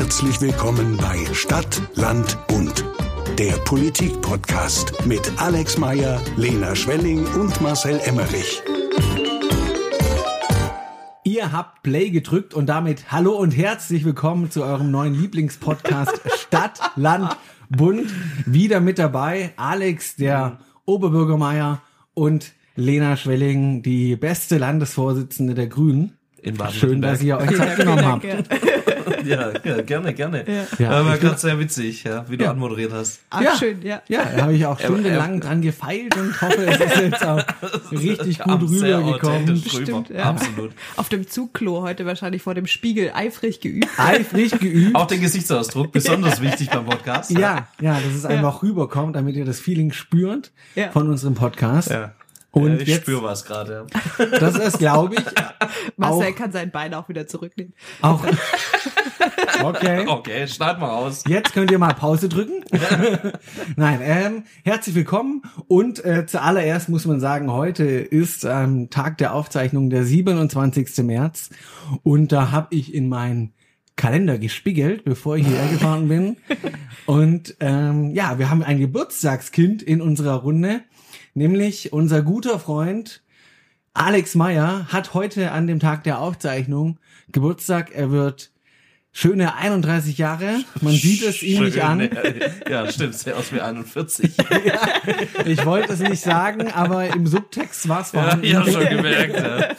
Herzlich willkommen bei Stadt, Land, Bund. Der Politik-Podcast mit Alex Meyer, Lena Schwelling und Marcel Emmerich. Ihr habt Play gedrückt und damit hallo und herzlich willkommen zu eurem neuen Lieblingspodcast Stadt, Land, Bund. Wieder mit dabei Alex, der Oberbürgermeier und Lena Schwelling, die beste Landesvorsitzende der Grünen. In Schön, dass ihr euch Zeit genommen habt. Ja, ja, gerne, gerne. Ja. Ja, war gerade sehr witzig, ja, wie du Ja. anmoderiert hast. Ach, Ja. schön, ja. Ja, da habe ich auch stundenlang dran gefeilt und hoffe, es ist jetzt auch richtig gut rübergekommen. authentisch rüber. Stimmt, ja. Absolut. Auf dem Zugklo heute wahrscheinlich vor dem Spiegel eifrig geübt. Eifrig geübt. Auch den Gesichtsausdruck, besonders wichtig beim Podcast. Ja, ja, dass es einfach rüberkommt, damit ihr das Feeling spürt Ja. von unserem Podcast. ja. Und ja, ich jetzt- spüre was gerade. Das ist, glaube ich, Marcel Auch- kann sein Bein auch wieder zurücknehmen. auch. Okay. Okay, schneid mal raus. Jetzt könnt ihr mal Pause drücken. Nein, ähm, herzlich willkommen und äh, zuallererst muss man sagen, heute ist ähm, Tag der Aufzeichnung der 27. März und da habe ich in meinen Kalender gespiegelt, bevor ich hierher gefahren bin. Und ähm, ja, wir haben ein Geburtstagskind in unserer Runde, nämlich unser guter Freund Alex Meyer hat heute an dem Tag der Aufzeichnung Geburtstag. Er wird schöne 31 Jahre. Man sieht es ihm nicht an. Ja, ja, stimmt, sehr aus wie 41. Ich wollte es nicht sagen, aber im Subtext war es ja, vorhanden. ich habe schon gemerkt.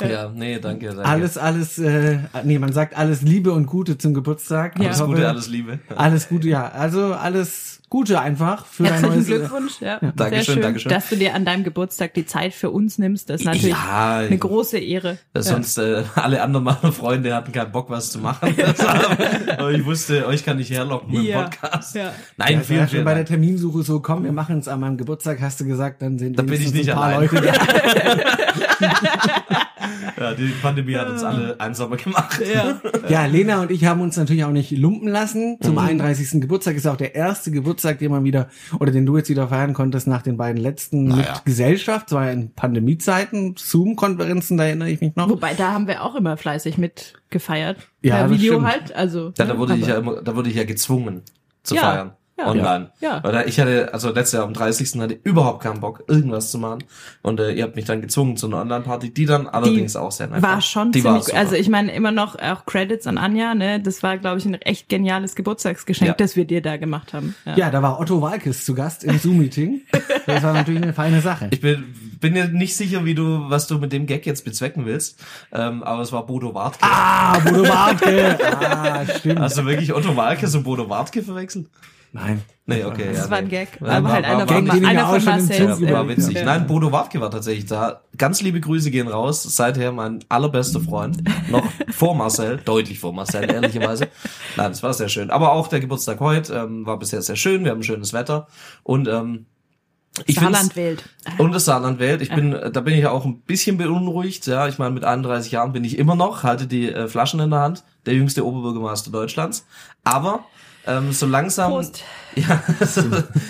Ja. ja, nee, danke, danke. Alles, alles, äh, nee, man sagt alles Liebe und Gute zum Geburtstag. Ja. Alles hoffe, Gute, alles Liebe. Alles Gute, ja. Also alles Gute einfach für dein Herzlichen neues Glückwunsch. Ja. Dankeschön, Sehr schön, Dankeschön. dass du dir an deinem Geburtstag die Zeit für uns nimmst. Das ist natürlich Ja, eine große Ehre. Ja, Sonst äh, alle anderen meiner Freunde hatten keinen Bock, was zu machen. Aber ich wusste, euch kann ich herlocken mit dem Ja, Podcast. ja. Nein, Ja, vielen, vielen bei der. Terminsuche so, komm, wir machen es an meinem Geburtstag, hast du gesagt, dann sind Da bin ich nicht ein paar allein. Leute da. Ja, die Pandemie hat uns alle einsamer gemacht. Ja. Ja, Lena und ich haben uns natürlich auch nicht lumpen lassen. Zum Mhm. 31. Geburtstag ist auch der erste Geburtstag, den man wieder, oder den du jetzt wieder feiern konntest nach den beiden letzten Naja. mit Gesellschaft. Das war ja in Pandemiezeiten, Zoom-Konferenzen, da erinnere ich mich noch. Wobei, da haben wir auch immer fleißig mit gefeiert. Ja, per Video stimmt. halt. Also, Ja, da wurde ich ja immer, da wurde ich ja gezwungen zu Ja, feiern. Ja. online. Ja. Weil da- ich hatte, also letztes Jahr am 30. hatte ich überhaupt keinen Bock, irgendwas zu machen. Und äh, ihr habt mich dann gezwungen zu einer Online-Party, die dann allerdings auch sehr nice war schon die ziemlich, super. also ich meine immer noch auch Credits an Anja, ne? Das war, glaube ich, ein echt geniales Geburtstagsgeschenk, Ja. das wir dir da gemacht haben. Ja, da war Otto Walkes zu Gast im Zoom-Meeting. Das war natürlich eine feine Sache. Ich bin, bin mir nicht sicher, wie du, was du mit dem Gag jetzt bezwecken willst. Ähm, aber es war Bodo Wartke. Ah, Bodo Wartke. Ah, stimmt. Hast du wirklich Otto Walkes und Bodo Wartke verwechselt? Nein. Nee, okay. Das ja, war nee. ein Gag, Ja, aber war- halt war- einer war- von, Gag, einer von Marcel's. Zug Ja, war äh, witzig. ja. Nein, Bodo Wartke war tatsächlich da. Ganz liebe Grüße gehen raus. Seither mein allerbester Freund. Noch vor Marcel. Deutlich vor Marcel, ehrlicherweise. Nein, das war sehr schön. Aber auch der Geburtstag heute ähm, war bisher sehr schön. Wir haben schönes Wetter. Und ähm, ich Saarland wählt. und das Saarland wählt. Ich bin, da bin ich auch ein bisschen beunruhigt. Ja, ich meine, mit 31 Jahren bin ich immer noch, halte die äh, Flaschen in der Hand, der jüngste Oberbürgermeister Deutschlands. Aber ähm, so langsam, Prost. ja,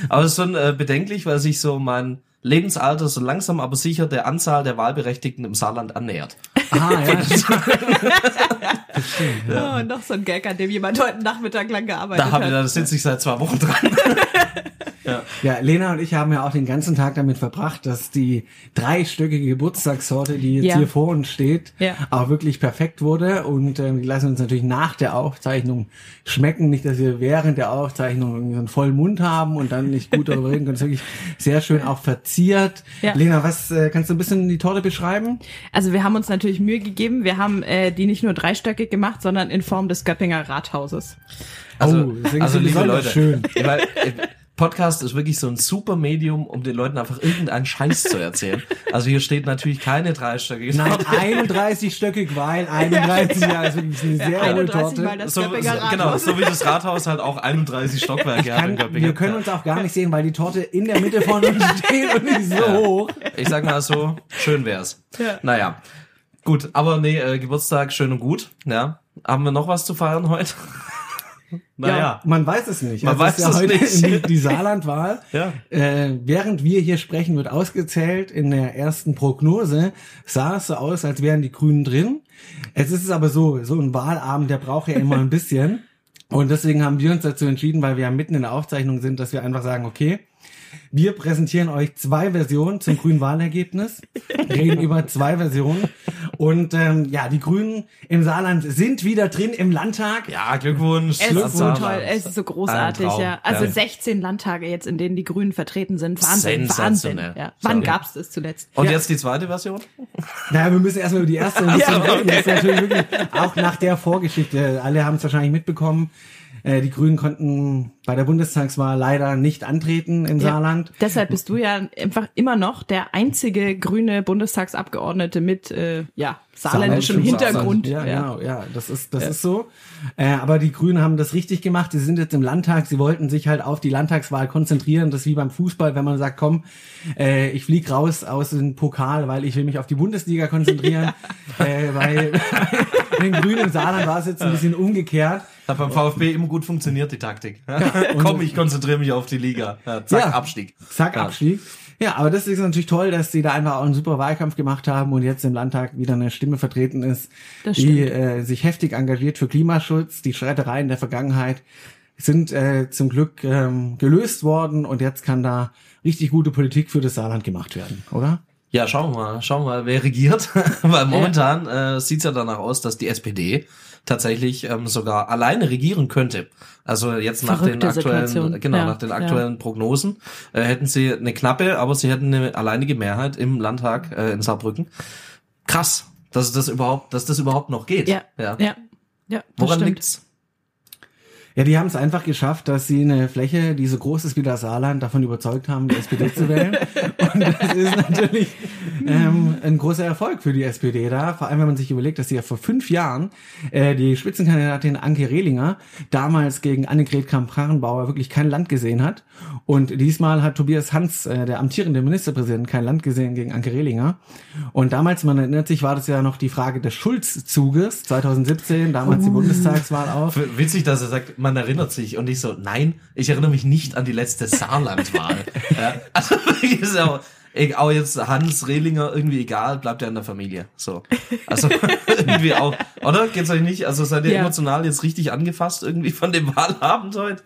aber es ist schon äh, bedenklich, weil sich so mein Lebensalter so langsam aber sicher der Anzahl der Wahlberechtigten im Saarland annähert. Ah, ja. Oh, und noch so ein Gag, an dem jemand heute Nachmittag lang gearbeitet Da ich, hat. da sitze ich seit zwei Wochen dran. Ja, Lena und ich haben ja auch den ganzen Tag damit verbracht, dass die dreistöckige Geburtstagssorte, die jetzt Ja. hier vor uns steht, Ja. auch wirklich perfekt wurde. Und ähm, die lassen uns natürlich nach der Aufzeichnung schmecken. Nicht, dass wir während der Aufzeichnung irgendwie so einen vollen Mund haben und dann nicht gut darüber reden können. Es ist wirklich sehr schön auch verziert. Ja. Lena, was äh, kannst du ein bisschen die Torte beschreiben? Also wir haben uns natürlich Mühe gegeben. Wir haben äh, die nicht nur dreistöckig gemacht, sondern in Form des Göppinger Rathauses. Also, Oh, also liebe Leute, schön. äh, Podcast ist wirklich so ein super Medium, um den Leuten einfach irgendeinen Scheiß zu erzählen. Also hier steht natürlich keine dreistöckige Nein, Torte. 31-stöckig, weil 31 Jahre ist wirklich eine sehr hohe 31 Torte. Mal das So, genau, so wie das Rathaus halt auch 31 Stockwerke hat in Kann, Göppingen. wir können uns auch gar nicht sehen, weil die Torte in der Mitte von uns steht und nicht so hoch. Ich sag mal so, schön wär's. Ja. Naja, gut, aber nee, äh, Geburtstag schön und gut. Ja, haben wir noch was zu feiern heute? Naja. Man weiß es nicht. Man weiß ist ja es heute nicht. Die, die Saarlandwahl. Ja. Äh, während wir hier sprechen, wird ausgezählt. In der ersten Prognose sah es so aus, als wären die Grünen drin. Es ist aber so, so ein Wahlabend, der braucht ja immer ein bisschen. Und deswegen haben wir uns dazu entschieden, weil wir ja mitten in der Aufzeichnung sind, dass wir einfach sagen, okay, wir präsentieren euch zwei Versionen zum grünen Wahlergebnis, reden über zwei Versionen. Und ähm, ja, die Grünen im Saarland sind wieder drin im Landtag. Ja, Glückwunsch. Es ist so toll, es ist so großartig, ja. Also Ja. 16 Landtage jetzt, in denen die Grünen vertreten sind. Wahnsinn, Wahnsinn. Ja. Wann So. gab's das zuletzt? Und Ja. jetzt die zweite Version? Naja, wir müssen erstmal über die erste ein bisschen reden. Das ist natürlich wirklich auch nach der Vorgeschichte. Alle haben es wahrscheinlich mitbekommen. Äh, Die Grünen konnten bei der Bundestagswahl leider nicht antreten im Ja. Saarland. Deshalb bist du ja einfach immer noch der einzige grüne Bundestagsabgeordnete mit äh, ja, saarländischem Hintergrund. Ja, ja. genau, ja, das ist, das ist so. Äh, aber die Grünen haben das richtig gemacht. Sie sind jetzt im Landtag. Sie wollten sich halt auf die Landtagswahl konzentrieren. Das ist wie beim Fußball, wenn man sagt, komm, äh, ich flieg raus aus dem Pokal, weil ich will mich auf die Bundesliga konzentrieren. äh, weil bei den Grünen im Saarland war es jetzt ein bisschen umgekehrt. Hat beim VfB immer gut funktioniert, die Taktik. Komm, ich konzentriere mich auf die Liga. Ja, zack, Ja. Abstieg. Zack, Ja. Abstieg. Ja, aber das ist natürlich toll, dass sie da einfach auch einen super Wahlkampf gemacht haben und jetzt im Landtag wieder eine Stimme vertreten ist, Das die äh, sich heftig engagiert für Klimaschutz. Die Schreitereien der Vergangenheit sind äh, zum Glück ähm, gelöst worden und jetzt kann da richtig gute Politik für das Saarland gemacht werden, oder? Ja, schauen wir mal, schauen wir mal, wer regiert. Weil momentan äh, sieht's ja danach aus, dass die SPD tatsächlich ähm, sogar alleine regieren könnte. Also jetzt nach den Verrückte aktuellen, Situation. genau, Ja, nach den ja. aktuellen Prognosen äh, hätten sie eine knappe, aber sie hätten eine alleinige Mehrheit im Landtag äh, in Saarbrücken. Krass, dass das überhaupt, dass das überhaupt noch geht. Ja, ja. ja, ja. Woran stimmt. liegt's? Ja, die haben es einfach geschafft, dass sie eine Fläche, die so groß ist wie das Saarland, davon überzeugt haben, die SPD zu wählen. Und das ist natürlich ähm, ein großer Erfolg für die SPD da. Vor allem, wenn man sich überlegt, dass sie ja vor fünf Jahren äh, die Spitzenkandidatin Anke Rehlinger damals gegen Annegret Kramp-Karrenbauer wirklich kein Land gesehen hat. Und diesmal hat Tobias Hans, äh, der amtierende Ministerpräsident, kein Land gesehen gegen Anke Rehlinger. Und damals, man erinnert sich, war das ja noch die Frage des Schulz-Zuges 2017, damals die Bundestagswahl auch. Witzig, dass er sagt, man erinnert sich und ich so, nein, ich erinnere mich nicht an die letzte Saarlandwahl. ja, also ist ja auch, ey, auch jetzt Hans Rehlinger irgendwie egal, bleibt ja in der Familie. So. Also irgendwie auch, oder? Geht's euch nicht? Also seid ihr Ja. emotional jetzt richtig angefasst irgendwie von dem Wahlabend heute?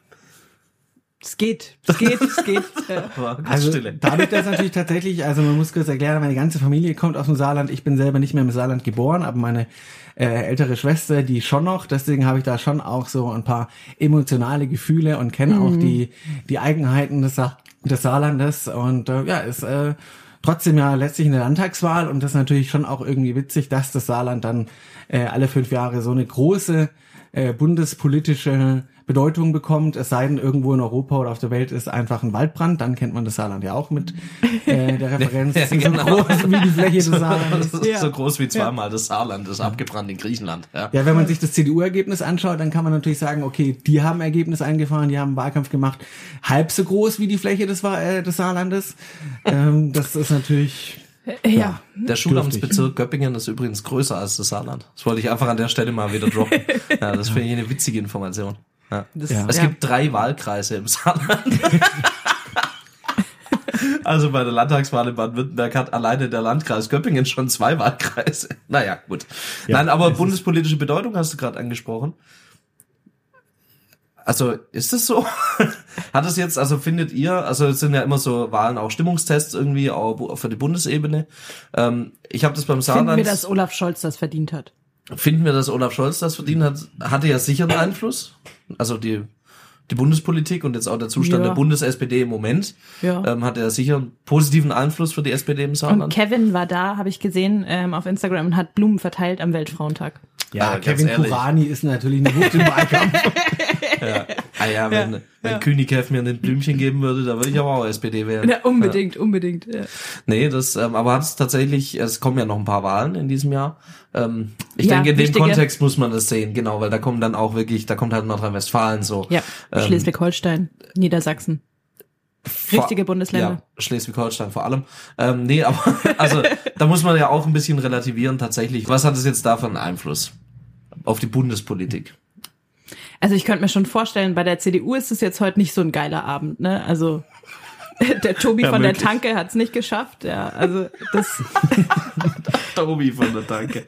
Es geht, es geht, es geht. Ja. Also Stille. dadurch, dass natürlich tatsächlich, also man muss kurz erklären, meine ganze Familie kommt aus dem Saarland. Ich bin selber nicht mehr im Saarland geboren, aber meine äh, ältere Schwester, die schon noch. Deswegen habe ich da schon auch so ein paar emotionale Gefühle und kenne auch die die Eigenheiten des, Sa des Saarlandes. Und äh, ja, ist äh, trotzdem ja letztlich eine Landtagswahl und das ist natürlich schon auch irgendwie witzig, dass das Saarland dann äh, alle fünf Jahre so eine große äh, bundespolitische Bedeutung bekommt, es sei denn, irgendwo in Europa oder auf der Welt ist einfach ein Waldbrand, dann kennt man das Saarland ja auch mit äh, der Referenz. Ja, so genau. groß wie die Fläche des Saarlandes. Das ist Ja. so groß wie zweimal das Saarland, das abgebrannt in Griechenland. Ja. Ja, wenn man sich das CDU-Ergebnis anschaut, dann kann man natürlich sagen, okay, die haben Ergebnis eingefahren, die haben einen Wahlkampf gemacht, halb so groß wie die Fläche des, äh, des Saarlandes. Ähm, das ist natürlich, ja. Der Schulamtsbezirk Göppingen ist übrigens größer als das Saarland. Das wollte ich einfach an der Stelle mal wieder droppen. Ja, das finde ich eine witzige Information. Ja. Das, Ja. Es ja. gibt drei Wahlkreise im Saarland. Also bei der Landtagswahl in Baden-Württemberg hat alleine der Landkreis Göppingen schon zwei Wahlkreise. Naja, gut. Ja, Nein, aber bundespolitische Bedeutung hast du gerade angesprochen. Also ist es so? Hat es jetzt, also findet ihr, also es sind ja immer so Wahlen auch Stimmungstests irgendwie auch für die Bundesebene. Ähm, ich habe das beim Finden Saarland. wir, dass Olaf Scholz das verdient hat. Finden wir, dass Olaf Scholz das verdient hat? Hatte ja sicher einen Einfluss. Also die, die Bundespolitik und jetzt auch der Zustand Ja. der Bundes-SPD im Moment Ja. ähm, hat er sicher einen positiven Einfluss für die SPD im Und Saarland. Kevin war da, habe ich gesehen, ähm, auf Instagram und hat Blumen verteilt am Weltfrauentag. Ja, Ah, Kevin. Kurani ist natürlich eine Wucht im Wahlkampf. ah ja, wenn, wenn Kühnikev mir ein Blümchen geben würde, da würde ich aber auch SPD wählen. Ja, unbedingt, unbedingt. Ja. Nee, das, ähm, aber hat es tatsächlich, es kommen ja noch ein paar Wahlen in diesem Jahr. Ähm, ich Ja, denke, in dem wichtige. Kontext muss man das sehen, genau, weil da kommen dann auch wirklich, da kommt halt Nordrhein-Westfalen so. Ja, Ähm, Schleswig-Holstein, Niedersachsen. Richtige Bundesländer. Ja, Schleswig-Holstein vor allem. Ähm, nee, aber also da muss man ja auch ein bisschen relativieren tatsächlich. Was hat es jetzt da für einen Einfluss auf die Bundespolitik? Also ich könnte mir schon vorstellen, bei der CDU ist es jetzt heute nicht so ein geiler Abend, ne? Also der Tobi Ja, von möglich. der Tanke hat es nicht geschafft, ja. Also das, Tobi von der Tanke.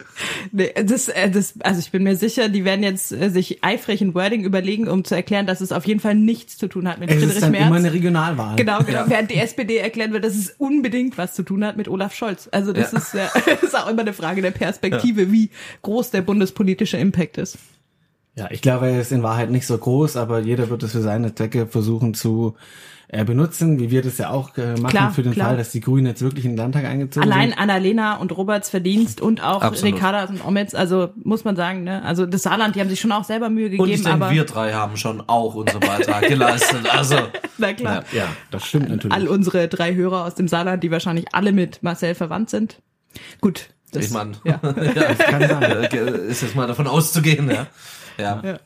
nee, das, äh, das, also ich bin mir sicher, die werden jetzt äh, sich eifrig ein Wording überlegen, um zu erklären, dass es auf jeden Fall nichts zu tun hat mit Es ist Friedrich dann Merz. immer eine Regionalwahl. Genau, genau. Ja. Während die SPD erklären wird, dass es unbedingt was zu tun hat mit Olaf Scholz. Also das Ja. ist, ja, das ist auch immer eine Frage der Perspektive, wie groß der bundespolitische Impact ist. Ja, ich glaube, er ist in Wahrheit nicht so groß, aber jeder wird es für seine Zwecke versuchen zu äh, benutzen, wie wir das ja auch äh, machen Klar, für den klar. Fall, dass die Grünen jetzt wirklich in den Landtag eingezogen Allein sind. Annalena und Roberts Verdienst und auch Absolut. Ricarda und Ometz, also muss man sagen, ne? Also das Saarland, die haben sich schon auch selber Mühe Und ich gegeben, denke, aber wir drei haben schon auch unseren Beitrag geleistet. Also, na klar. Ja, das stimmt natürlich. All unsere drei Hörer aus dem Saarland, die wahrscheinlich alle mit Marcel verwandt sind. Gut. Das, ich meine, ja. ja, kann sein. ist jetzt mal davon auszugehen, ja. Ja. Ja.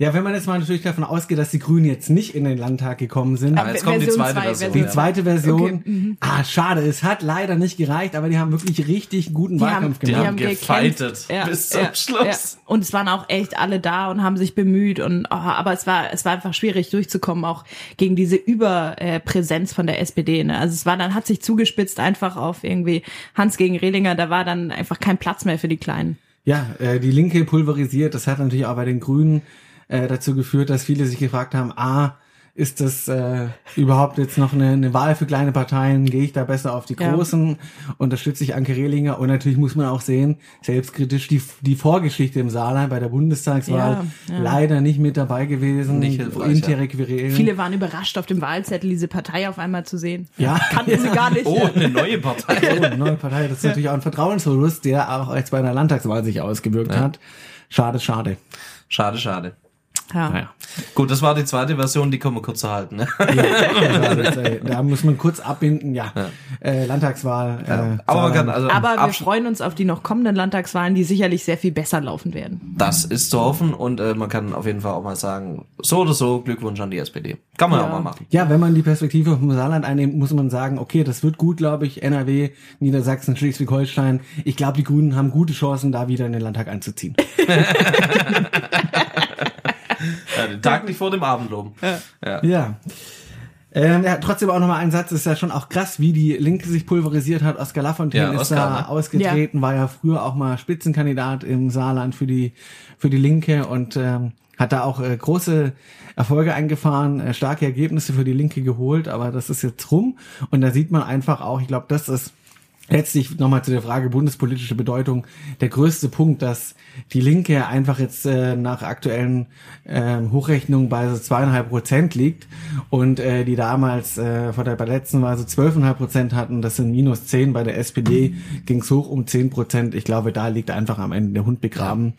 Ja, wenn man jetzt mal natürlich davon ausgeht, dass die Grünen jetzt nicht in den Landtag gekommen sind. Aber jetzt kommt die Version zweite zwei, Version. Die Ja. zweite Version, Okay, mhm. ah, schade, es hat leider nicht gereicht, aber die haben wirklich richtig guten Die haben, Wahlkampf die gemacht. haben gekämpft. gefightet bis zum Schluss. Und es waren auch echt alle da und haben sich bemüht und oh, aber es war es war einfach schwierig durchzukommen auch gegen diese Überpräsenz von der SPD. Ne? Also es war dann hat sich zugespitzt einfach auf irgendwie Hans gegen Rehlinger. Da war dann einfach kein Platz mehr für die Kleinen. Ja, äh, die Linke pulverisiert. Das hat natürlich auch bei den Grünen äh, dazu geführt, dass viele sich gefragt haben, ah, ist das äh, überhaupt jetzt noch eine, eine Wahl für kleine Parteien? Gehe ich da besser auf die Ja. großen? Unterstütze ich Anke Rehlinger? Und natürlich muss man auch sehen, selbstkritisch, die, die Vorgeschichte im Saarland bei der Bundestagswahl Ja, ja. leider nicht mit dabei gewesen. Nicht Interrequirieren. Viele waren überrascht auf dem Wahlzettel diese Partei auf einmal zu sehen. Ja. kannten sie gar nicht. Oh, eine neue Partei. Oh, eine neue Partei. Das ist natürlich auch ein Vertrauensverlust, der auch jetzt bei einer Landtagswahl sich ausgewirkt hat. Schade, schade. Schade, schade. Ja. Naja. Gut, das war die zweite Version, die können wir kurz halten. Ne? Ja, das, äh, da muss man kurz abbinden, ja. Äh, Landtagswahl. Äh, Aber kann also Aber wir freuen uns auf die noch kommenden Landtagswahlen, die sicherlich sehr viel besser laufen werden. das ist zu hoffen und äh, man kann auf jeden Fall auch mal sagen, so oder so Glückwunsch an die SPD. Kann man Ja. auch mal machen. ja, wenn man die Perspektive vom Saarland einnimmt, muss man sagen, okay, das wird gut, glaube ich. NRW, Niedersachsen, Schleswig-Holstein. Ich glaube, die Grünen haben gute Chancen, da wieder in den Landtag einzuziehen. Ja, den Tag nicht vor dem Abend loben. Ja. Ja. Ähm, ja, trotzdem auch nochmal ein Satz, ist ja schon auch krass, wie die Linke sich pulverisiert hat. Oskar Lafontaine Ja, ist Oskar, da ne? ausgetreten, war ja früher auch mal Spitzenkandidat im Saarland für die, für die Linke und ähm, hat da auch äh, große Erfolge eingefahren, äh, starke Ergebnisse für die Linke geholt, aber das ist jetzt rum und da sieht man einfach auch, ich glaube, das ist letztlich nochmal zu der Frage bundespolitische Bedeutung der größte Punkt, dass die Linke einfach jetzt äh, nach aktuellen ähm, Hochrechnungen bei so zweieinhalb Prozent liegt und äh, die damals äh, vor der bei letzten Wahl so zwölfeinhalb Prozent hatten, das sind minus zehn. Bei der SPD ging es hoch um zehn Prozent. Ich glaube, da liegt einfach am Ende der Hund begraben.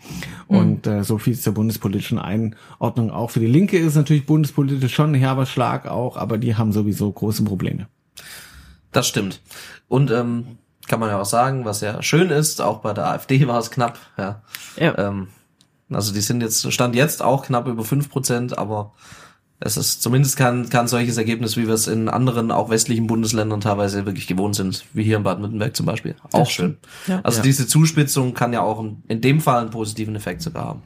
Und äh, so viel zur bundespolitischen Einordnung auch. Für die Linke ist natürlich bundespolitisch schon ein herber Schlag auch, aber die haben sowieso große Probleme. Das stimmt. Und ähm, kann man ja auch sagen, was ja schön ist, auch bei der AfD war es knapp. Ja. Ja. Ähm, also die sind jetzt, stand jetzt auch knapp über fünf Prozent, aber es ist zumindest kein, kein solches Ergebnis, wie wir es in anderen, auch westlichen Bundesländern teilweise wirklich gewohnt sind, wie hier in Baden-Württemberg zum Beispiel. Auch schön. Ja. Also Ja. diese Zuspitzung kann ja auch in, in dem Fall einen positiven Effekt sogar haben.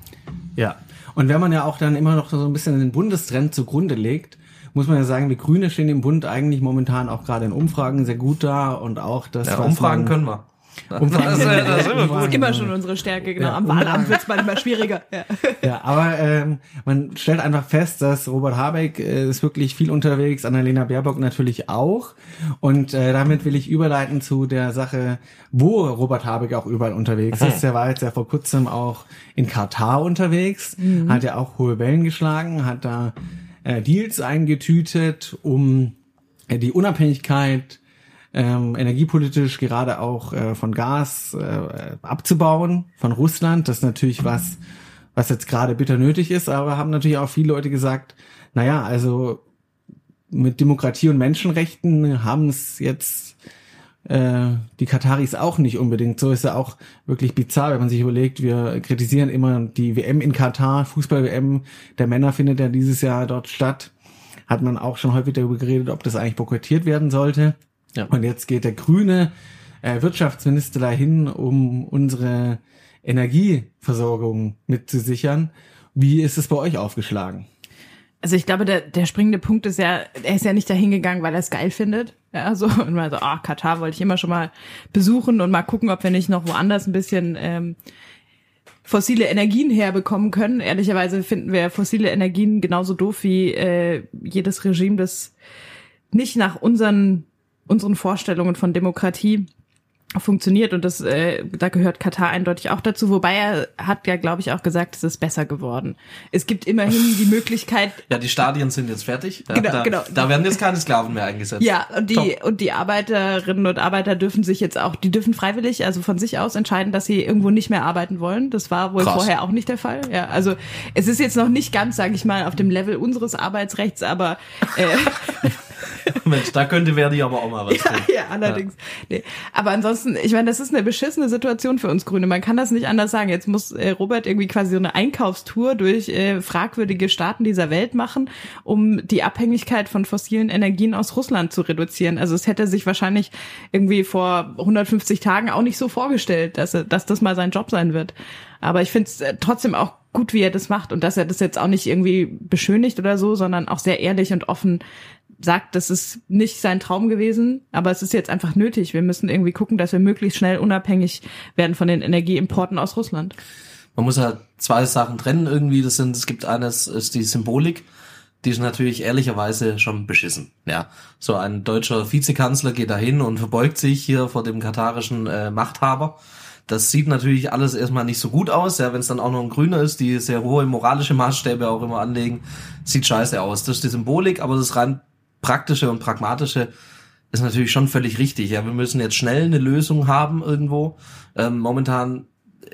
Ja. Und wenn man ja auch dann immer noch so ein bisschen den Bundestrend zugrunde legt, muss man ja sagen, die Grüne stehen im Bund eigentlich momentan auch gerade in Umfragen sehr gut da und auch das, Ja, Umfragen man, können wir. Umfragen das, können wir. das ist immer gut. Umfragen. Immer schon unsere Stärke, genau. Ja. Am Wahlamt wird es manchmal schwieriger. Ja. Ja, aber ähm, man stellt einfach fest, dass Robert Habeck äh, ist wirklich viel unterwegs, Annalena Baerbock natürlich auch. Und äh, damit will ich überleiten zu der Sache, wo Robert Habeck auch überall unterwegs ist. Er war jetzt ja vor kurzem auch in Katar unterwegs, hat ja auch hohe Wellen geschlagen, hat da äh, Deals eingetütet, um äh, die Unabhängigkeit ähm, energiepolitisch gerade auch äh, von Gas äh, abzubauen von Russland. Das ist natürlich was, was jetzt gerade bitter nötig ist, aber haben natürlich auch viele Leute gesagt, naja, also mit Demokratie und Menschenrechten haben es jetzt äh, die Kataris auch nicht unbedingt. So ist ja auch wirklich bizarr, wenn man sich überlegt, wir kritisieren immer die WM in Katar, Fußball-WM der Männer findet ja dieses Jahr dort statt. Hat man auch schon häufig darüber geredet, ob das eigentlich boykottiert werden sollte. Ja. Und jetzt geht der grüne äh, Wirtschaftsminister dahin, um unsere Energieversorgung mitzusichern. Wie ist es bei euch aufgeschlagen? Also ich glaube, der, der springende Punkt ist ja, er ist ja nicht dahin gegangen, weil er es geil findet. Ja, so und mal so, ah, Katar wollte ich immer schon mal besuchen und mal gucken, ob wir nicht noch woanders ein bisschen ähm, fossile Energien herbekommen können. Ehrlicherweise finden wir fossile Energien genauso doof wie äh, jedes Regime, das nicht nach unseren unseren Vorstellungen von Demokratie funktioniert und das äh, da gehört Katar eindeutig auch dazu, wobei er hat ja glaube ich auch gesagt, es ist besser geworden. Es gibt immerhin die Möglichkeit Ja, die Stadien sind jetzt fertig. Ja, Genau, da, genau. Da werden jetzt keine Sklaven mehr eingesetzt. Ja, und die Top. und die Arbeiterinnen und Arbeiter dürfen sich jetzt auch, die dürfen freiwillig, also von sich aus entscheiden, dass sie irgendwo nicht mehr arbeiten wollen. Das war wohl Krass. vorher auch nicht der Fall. Ja, also es ist jetzt noch nicht ganz, sage ich mal, auf dem Level unseres Arbeitsrechts, aber äh, Mensch, da könnte Verdi aber auch mal was ja, tun. ja, allerdings. Nee. Aber ansonsten, ich meine, das ist eine beschissene Situation für uns Grüne. Man kann das nicht anders sagen. Jetzt muss äh, Robert irgendwie quasi so eine Einkaufstour durch äh, fragwürdige Staaten dieser Welt machen, um die Abhängigkeit von fossilen Energien aus Russland zu reduzieren. Also es hätte sich wahrscheinlich irgendwie vor 150 Tagen auch nicht so vorgestellt, dass, er, dass das mal sein Job sein wird. Aber ich finde es äh, trotzdem auch gut, wie er das macht und dass er das jetzt auch nicht irgendwie beschönigt oder so, sondern auch sehr ehrlich und offen sagt, das ist nicht sein Traum gewesen, aber es ist jetzt einfach nötig. Wir müssen irgendwie gucken, dass wir möglichst schnell unabhängig werden von den Energieimporten aus Russland. Man muss halt zwei Sachen trennen irgendwie. Das sind, es gibt eines, ist die Symbolik. Die ist natürlich ehrlicherweise schon beschissen. Ja, so ein deutscher Vizekanzler geht dahin und verbeugt sich hier vor dem katarischen äh, Machthaber. Das sieht natürlich alles erstmal nicht so gut aus, ja, wenn es dann auch noch ein Grüner ist, die sehr hohe moralische Maßstäbe auch immer anlegen, sieht scheiße aus. Das ist die Symbolik, aber das rein praktische und pragmatische ist natürlich schon völlig richtig. Ja, wir müssen jetzt schnell eine Lösung haben irgendwo. Ähm, momentan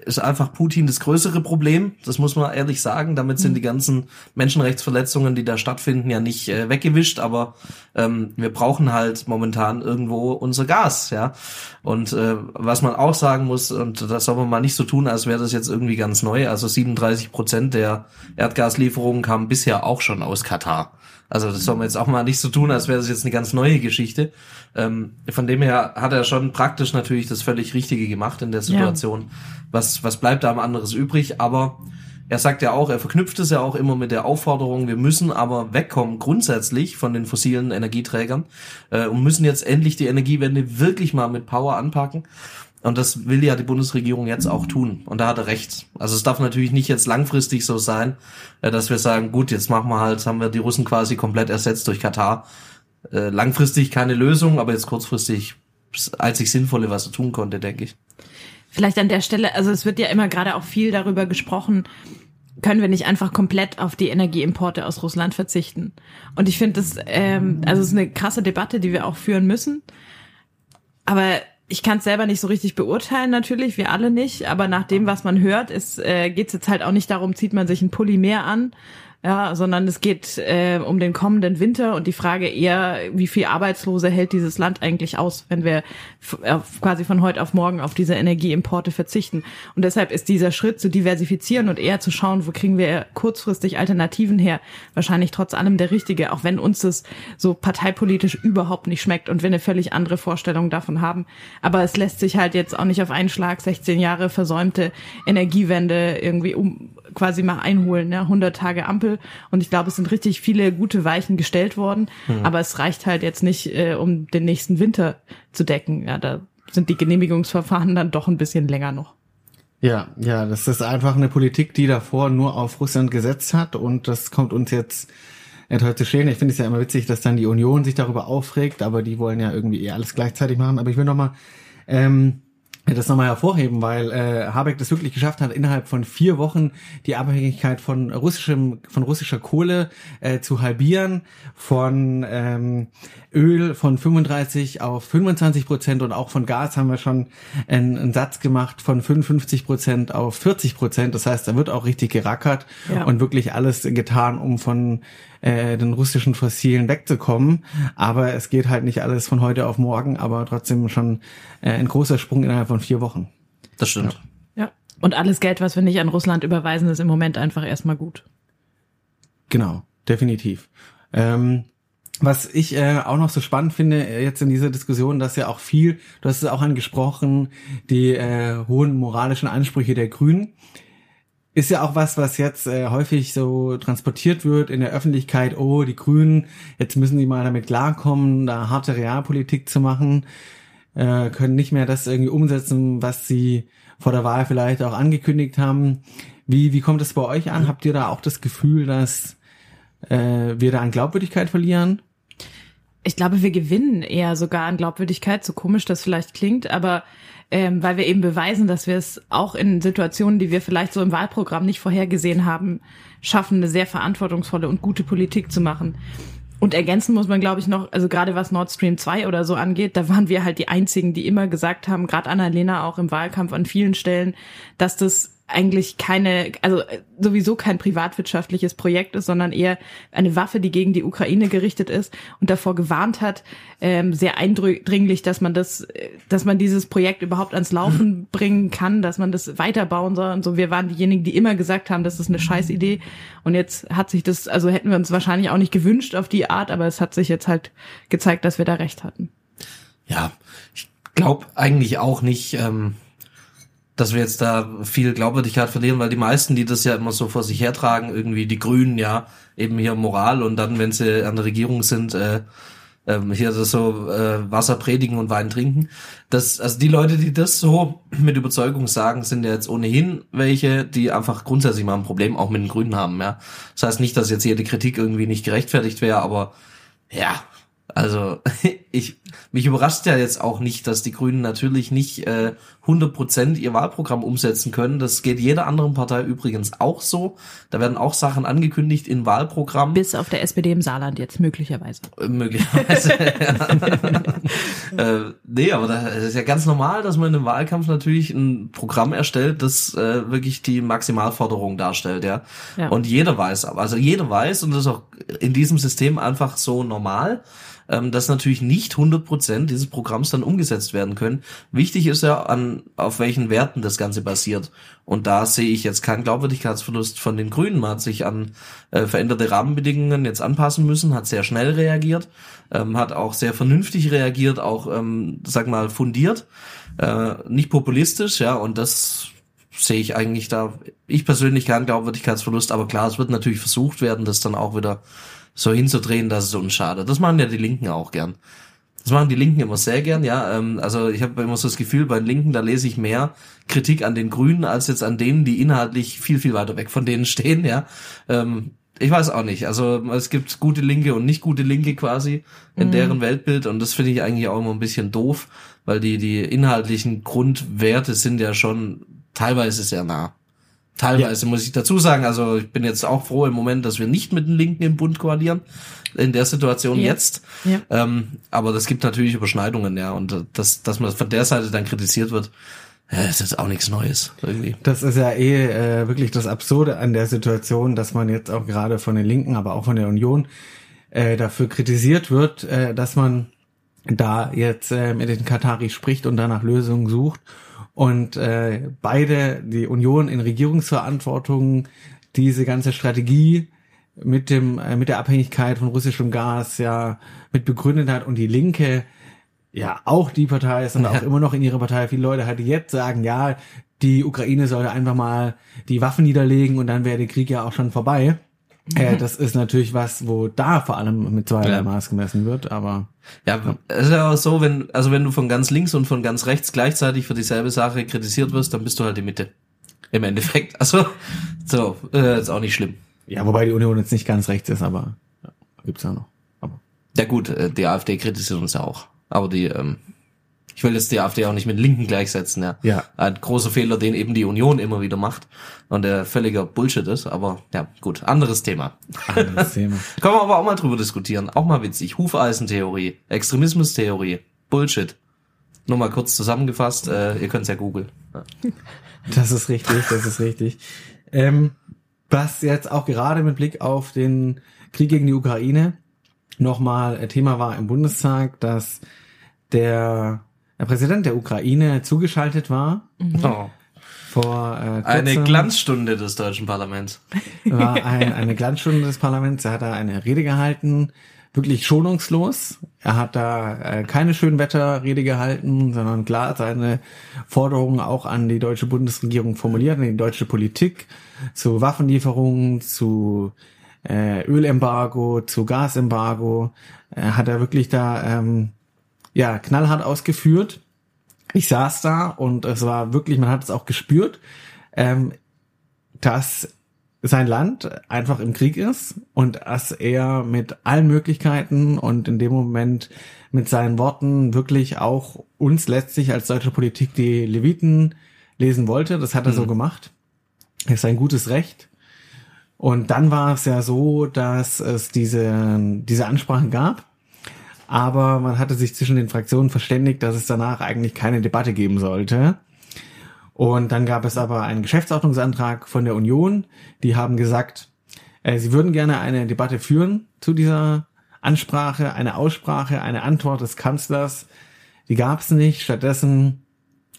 ist einfach Putin das größere Problem. Das muss man ehrlich sagen. Damit sind die ganzen Menschenrechtsverletzungen, die da stattfinden, ja nicht äh, weggewischt. Aber ähm, wir brauchen halt momentan irgendwo unser Gas, ja. Und äh, was man auch sagen muss, und das soll man mal nicht so tun, als wäre das jetzt irgendwie ganz neu. Also 37 Prozent der Erdgaslieferungen kamen bisher auch schon aus Katar. Also das soll man jetzt auch mal nicht so tun, als wäre das jetzt eine ganz neue Geschichte. Ähm, von dem her hat er schon praktisch natürlich das völlig Richtige gemacht in der Situation. Was, was bleibt da am anderes übrig? Aber er sagt ja auch, er verknüpft es ja auch immer mit der Aufforderung, wir müssen aber wegkommen grundsätzlich von den fossilen Energieträgern äh, und müssen jetzt endlich die Energiewende wirklich mal mit Power anpacken. Und das will ja die Bundesregierung jetzt auch tun. Und da hat er recht. Also es darf natürlich nicht jetzt langfristig so sein, äh, dass wir sagen, gut, jetzt machen wir halt, haben wir die Russen quasi komplett ersetzt durch Katar. Äh, Langfristig keine Lösung, aber jetzt kurzfristig das einzig Sinnvolle, was er tun konnte, denke ich. Vielleicht an der Stelle, also es wird ja immer gerade auch viel darüber gesprochen, können wir nicht einfach komplett auf die Energieimporte aus Russland verzichten? Und ich finde das, ähm, also es ist eine krasse Debatte, die wir auch führen müssen. Aber ich kann es selber nicht so richtig beurteilen, natürlich, wir alle nicht. Aber nach dem, was man hört, ist, äh, geht es jetzt halt auch nicht darum, zieht man sich ein Pulli mehr an, ja, sondern es geht äh, um den kommenden Winter und die Frage eher, wie viel Arbeitslose hält dieses Land eigentlich aus, wenn wir äh, quasi von heute auf morgen auf diese Energieimporte verzichten. Und deshalb ist dieser Schritt zu diversifizieren und eher zu schauen, wo kriegen wir kurzfristig Alternativen her, wahrscheinlich trotz allem der richtige, auch wenn uns das so parteipolitisch überhaupt nicht schmeckt und wir eine völlig andere Vorstellung davon haben. Aber es lässt sich halt jetzt auch nicht auf einen Schlag 16 Jahre versäumte Energiewende irgendwie um quasi mal einholen, ne? 100 Tage Ampel und ich glaube, es sind richtig viele gute Weichen gestellt worden, aber es reicht halt jetzt nicht, äh, um den nächsten Winter zu decken. Ja, da sind die Genehmigungsverfahren dann doch ein bisschen länger noch. Ja, ja, das ist einfach eine Politik, die davor nur auf Russland gesetzt hat und das kommt uns jetzt äh, zu stehen. Ich finde es ja immer witzig, dass dann die Union sich darüber aufregt, aber die wollen ja irgendwie eher alles gleichzeitig machen. Aber ich will nochmal ähm, das nochmal hervorheben, weil äh, Habeck das wirklich geschafft hat, innerhalb von vier Wochen die Abhängigkeit von russischem, von russischer Kohle äh, zu halbieren, von ähm, Öl von 35 auf 25 Prozent und auch von Gas haben wir schon einen, einen Satz gemacht von 55 Prozent auf 40 Prozent. Das heißt, da wird auch richtig gerackert Ja. und wirklich alles getan, um von äh, den russischen Fossilen wegzukommen. Aber es geht halt nicht alles von heute auf morgen, aber trotzdem schon äh, ein großer Sprung innerhalb von vier Wochen. Das stimmt. Ja. Und alles Geld, was wir nicht an Russland überweisen, ist im Moment einfach erstmal gut. Genau, definitiv. Ähm, was ich äh, auch noch so spannend finde äh, jetzt in dieser Diskussion, dass ja auch viel, du hast es auch angesprochen, die äh, hohen moralischen Ansprüche der Grünen. Ist ja auch was, was jetzt äh, häufig so transportiert wird in der Öffentlichkeit. Oh, die Grünen, jetzt müssen die mal damit klarkommen, da harte Realpolitik zu machen, äh, können nicht mehr das irgendwie umsetzen, was sie vor der Wahl vielleicht auch angekündigt haben. Wie, wie kommt es bei euch an? Habt ihr da auch das Gefühl, dass äh, wir da an Glaubwürdigkeit verlieren? Ich glaube, wir gewinnen eher sogar an Glaubwürdigkeit, so komisch das vielleicht klingt, aber ähm, weil wir eben beweisen, dass wir es auch in Situationen, die wir vielleicht so im Wahlprogramm nicht vorhergesehen haben, schaffen, eine sehr verantwortungsvolle und gute Politik zu machen. Und ergänzen muss man, glaube ich, noch, also gerade was Nord Stream 2 oder so angeht, da waren wir halt die einzigen, die immer gesagt haben, gerade Annalena auch im Wahlkampf an vielen Stellen, dass das eigentlich keine, also sowieso kein privatwirtschaftliches Projekt ist, sondern eher eine Waffe, die gegen die Ukraine gerichtet ist und davor gewarnt hat, ähm, sehr eindringlich, dass man das, dass man dieses Projekt überhaupt ans Laufen bringen kann, dass man das weiterbauen soll und so. Wir waren diejenigen, die immer gesagt haben, das ist eine scheiß Idee. Und jetzt hat sich das, also hätten wir uns wahrscheinlich auch nicht gewünscht auf die Art, aber es hat sich jetzt halt gezeigt, dass wir da recht hatten. Ja, ich glaube eigentlich auch nicht, ähm, dass wir jetzt da viel Glaubwürdigkeit verlieren, weil die meisten, die das ja immer so vor sich hertragen, irgendwie die Grünen, ja, eben hier Moral und dann, wenn sie an der Regierung sind, äh, ähm, hier so äh, Wasser predigen und Wein trinken. Das, also die Leute, die das so mit Überzeugung sagen, sind ja jetzt ohnehin welche, die einfach grundsätzlich mal ein Problem auch mit den Grünen haben, ja. Das heißt nicht, dass jetzt jede Kritik irgendwie nicht gerechtfertigt wäre, aber ja, also ich mich überrascht ja jetzt auch nicht, dass die Grünen natürlich nicht äh, 100% ihr Wahlprogramm umsetzen können. Das geht jeder anderen Partei übrigens auch so. Da werden auch Sachen angekündigt in Wahlprogramm. Bis auf der SPD im Saarland jetzt möglicherweise. Äh, möglicherweise. ja. äh, nee, aber das ist ja ganz normal, dass man im Wahlkampf natürlich ein Programm erstellt, das äh, wirklich die Maximalforderung darstellt, ja? ja. Und jeder weiß, also jeder weiß und das ist auch in diesem System einfach so normal ähm, dass natürlich nicht 100 Prozent dieses Programms dann umgesetzt werden können. Wichtig ist ja, an auf welchen Werten das Ganze basiert. Und da sehe ich jetzt keinen Glaubwürdigkeitsverlust von den Grünen. Man hat sich an äh, veränderte Rahmenbedingungen jetzt anpassen müssen, hat sehr schnell reagiert, ähm, hat auch sehr vernünftig reagiert, auch, ähm, sag mal, fundiert, äh, nicht populistisch, ja, und das sehe ich eigentlich da, ich persönlich keinen Glaubwürdigkeitsverlust, aber klar, es wird natürlich versucht werden, das dann auch wieder so hinzudrehen, dass es uns schadet. Das machen ja die Linken auch gern. Das machen die Linken immer sehr gern, ja. Ähm, also ich habe immer so das Gefühl, bei den Linken, da lese ich mehr Kritik an den Grünen als jetzt an denen, die inhaltlich viel, viel weiter weg von denen stehen, ja. Ähm, ich weiß auch nicht. Also es gibt gute Linke und nicht gute Linke quasi in mhm. deren Weltbild und das finde ich eigentlich auch immer ein bisschen doof, weil die, die inhaltlichen Grundwerte sind ja schon teilweise sehr nah. Teilweise ja. muss ich dazu sagen, also ich bin jetzt auch froh im Moment, dass wir nicht mit den Linken im Bund koalieren, in der Situation ja. jetzt. Ja. Ähm, aber das gibt natürlich Überschneidungen, ja. Und das, dass man von der Seite dann kritisiert wird, ja, ist jetzt auch nichts Neues irgendwie. Das ist ja eh äh, wirklich das Absurde an der Situation, dass man jetzt auch gerade von den Linken, aber auch von der Union äh, dafür kritisiert wird, äh, dass man da jetzt äh, mit den Katari spricht und danach Lösungen sucht und äh, beide, die Union in Regierungsverantwortung, diese ganze Strategie mit dem äh, mit der Abhängigkeit von russischem Gas ja mit begründet hat und die Linke ja auch die Partei ist und ja. auch immer noch in ihrer Partei viele Leute halt jetzt sagen, ja, die Ukraine sollte einfach mal die Waffen niederlegen und dann wäre der Krieg ja auch schon vorbei. Äh, das ist natürlich was, wo da vor allem mit zweierlei ja. Maß gemessen wird, aber. Ja, es ist ja auch so, wenn, also wenn du von ganz links und von ganz rechts gleichzeitig für dieselbe Sache kritisiert wirst, dann bist du halt die Mitte. Im Endeffekt. Also, so, äh, ist auch nicht schlimm. Ja, wobei die Union jetzt nicht ganz rechts ist, aber ja, gibt's ja noch. Aber. Ja gut, äh, die AfD kritisiert uns ja auch. Aber die, ähm, ich will jetzt die AfD auch nicht mit Linken gleichsetzen, ja. ja. Ein großer Fehler, den eben die Union immer wieder macht und der völliger Bullshit ist, aber ja, gut, anderes Thema. Anderes Thema. Können wir aber auch mal drüber diskutieren, auch mal witzig. Hufeisentheorie, Extremismustheorie, Bullshit. Nur mal kurz zusammengefasst, äh, ihr könnt's ja googeln. Ja. Das ist richtig, das ist richtig. Ähm, was jetzt auch gerade mit Blick auf den Krieg gegen die Ukraine nochmal Thema war im Bundestag, dass der der Präsident der Ukraine zugeschaltet war. Mhm. Oh. Vor äh, eine Glanzstunde des deutschen Parlaments. War ein, eine Glanzstunde des Parlaments. Er hat da eine Rede gehalten, wirklich schonungslos. Er hat da äh, keine Schönwetterrede gehalten, sondern klar seine Forderungen auch an die deutsche Bundesregierung formuliert, an die deutsche Politik zu Waffenlieferungen, zu äh, Ölembargo, zu Gasembargo. Äh, hat er wirklich da ähm, ja knallhart ausgeführt. Ich saß da und es war wirklich, man hat es auch gespürt, ähm, dass sein Land einfach im Krieg ist und dass er mit allen Möglichkeiten und in dem Moment mit seinen Worten wirklich auch uns letztlich als deutsche Politik die Leviten lesen wollte. Das hat er mhm. so gemacht. Das ist ein gutes Recht. Und dann war es ja so, dass es diese, diese Ansprache gab. Aber man hatte sich zwischen den Fraktionen verständigt, dass es danach eigentlich keine Debatte geben sollte. Und dann gab es aber einen Geschäftsordnungsantrag von der Union. Die haben gesagt, äh, sie würden gerne eine Debatte führen zu dieser Ansprache, eine Aussprache, eine Antwort des Kanzlers. Die gab es nicht. Stattdessen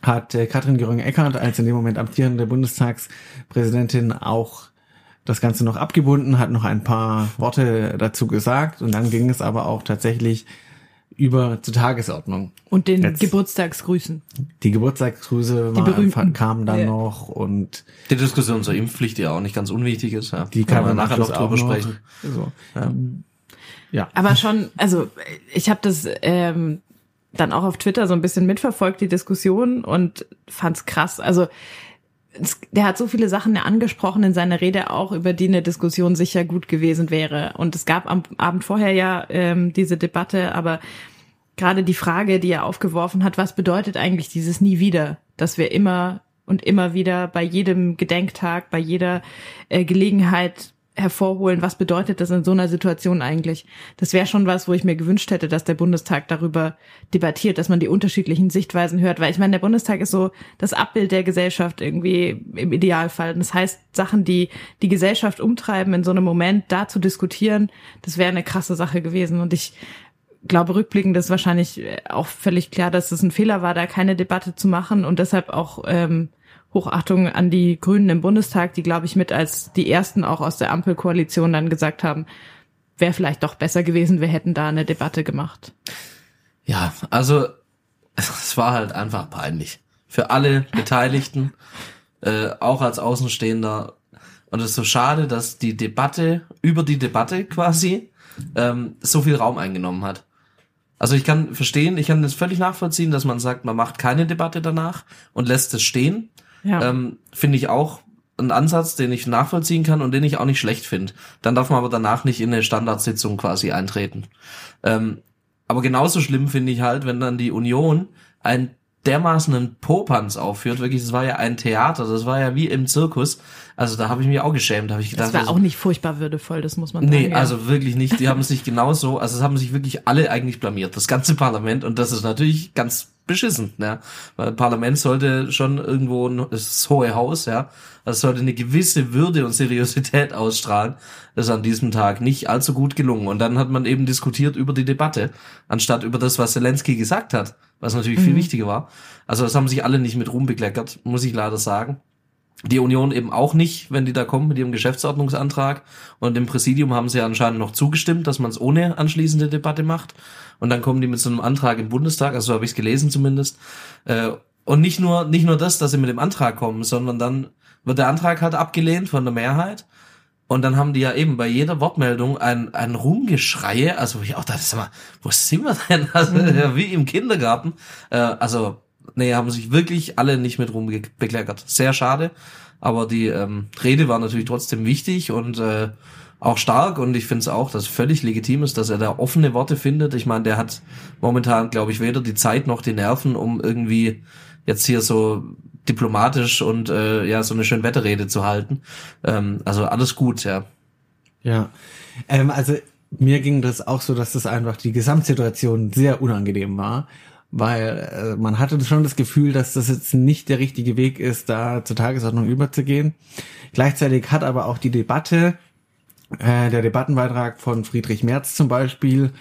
hat äh, Katrin Göring-Eckardt als in dem Moment amtierende Bundestagspräsidentin auch das Ganze noch abgebunden, hat noch ein paar Worte dazu gesagt und dann ging es aber auch tatsächlich über zur Tagesordnung. Und den Jetzt, Geburtstagsgrüßen. Die Geburtstagsgrüße die kamen dann ja. noch und die Diskussion zur Impfpflicht, die ja auch nicht ganz unwichtig ist. Ja. Die kann man nachher noch drüber sprechen. So. Ja. ja. Aber schon, also ich habe das ähm, dann auch auf Twitter so ein bisschen mitverfolgt, die Diskussion und fand's krass. Also der hat so viele Sachen angesprochen in seiner Rede auch, über die eine Diskussion sicher gut gewesen wäre. Und es gab am Abend vorher ja ähm, diese Debatte, aber gerade die Frage, die er aufgeworfen hat, was bedeutet eigentlich dieses Nie wieder, dass wir immer und immer wieder bei jedem Gedenktag, bei jeder äh, Gelegenheit hervorholen, was bedeutet das in so einer Situation eigentlich? Das wäre schon was, wo ich mir gewünscht hätte, dass der Bundestag darüber debattiert, dass man die unterschiedlichen Sichtweisen hört, weil ich meine, der Bundestag ist so das Abbild der Gesellschaft irgendwie im Idealfall. das heißt, Sachen, die die Gesellschaft umtreiben, in so einem Moment da zu diskutieren, das wäre eine krasse Sache gewesen. Und ich glaube, rückblickend ist wahrscheinlich auch völlig klar, dass es ein Fehler war, da keine Debatte zu machen und deshalb auch ähm, Hochachtung an die Grünen im Bundestag, die, glaube ich, mit als die ersten auch aus der Ampelkoalition dann gesagt haben, wäre vielleicht doch besser gewesen, wir hätten da eine Debatte gemacht. Ja, also es war halt einfach peinlich. Für alle Beteiligten, äh, auch als Außenstehender. Und es ist so schade, dass die Debatte über die Debatte quasi ähm, so viel Raum eingenommen hat. Also ich kann verstehen, ich kann das völlig nachvollziehen, dass man sagt, man macht keine Debatte danach und lässt es stehen. Ja. Ähm, finde ich auch ein Ansatz, den ich nachvollziehen kann und den ich auch nicht schlecht finde. Dann darf man aber danach nicht in eine Standardsitzung quasi eintreten. Ähm, aber genauso schlimm finde ich halt, wenn dann die Union ein dermaßen einen Popanz aufführt. Wirklich, das war ja ein Theater, das war ja wie im Zirkus. Also da habe ich mich auch geschämt, habe ich gedacht. Das war also, auch nicht furchtbar würdevoll, das muss man sagen. Nee, ja. also wirklich nicht. Die haben sich genauso, also es haben sich wirklich alle eigentlich blamiert, das ganze Parlament. Und das ist natürlich ganz beschissen, ja. Weil Parlament sollte schon irgendwo, das hohe Haus, ja, das sollte eine gewisse Würde und Seriosität ausstrahlen. Das ist an diesem Tag nicht allzu gut gelungen. Und dann hat man eben diskutiert über die Debatte, anstatt über das, was Zelensky gesagt hat, was natürlich mhm. viel wichtiger war. Also das haben sich alle nicht mit Ruhm bekleckert, muss ich leider sagen. Die Union eben auch nicht, wenn die da kommen mit ihrem Geschäftsordnungsantrag. Und im Präsidium haben sie anscheinend noch zugestimmt, dass man es ohne anschließende Debatte macht. Und dann kommen die mit so einem Antrag im Bundestag, also so habe ich es gelesen zumindest. Äh, und nicht nur, nicht nur das, dass sie mit dem Antrag kommen, sondern dann wird der Antrag halt abgelehnt von der Mehrheit. Und dann haben die ja eben bei jeder Wortmeldung ein, ein Rumgeschreie, also wo ich auch dachte, sag mal, wo sind wir denn? Also mhm. wie im Kindergarten. Äh, also nee, haben sich wirklich alle nicht mit rumbekleckert. Sehr schade. Aber die ähm, Rede war natürlich trotzdem wichtig und äh, auch stark und ich finde es auch, dass es völlig legitim ist, dass er da offene Worte findet. Ich meine, der hat momentan, glaube ich, weder die Zeit noch die Nerven, um irgendwie jetzt hier so diplomatisch und äh, ja so eine schöne Wetterrede zu halten. Ähm, also alles gut, ja. Ja, ähm, also mir ging das auch so, dass das einfach die Gesamtsituation sehr unangenehm war weil äh, man hatte schon das Gefühl, dass das jetzt nicht der richtige Weg ist, da zur Tagesordnung überzugehen. Gleichzeitig hat aber auch die Debatte, äh, der Debattenbeitrag von Friedrich Merz zum Beispiel,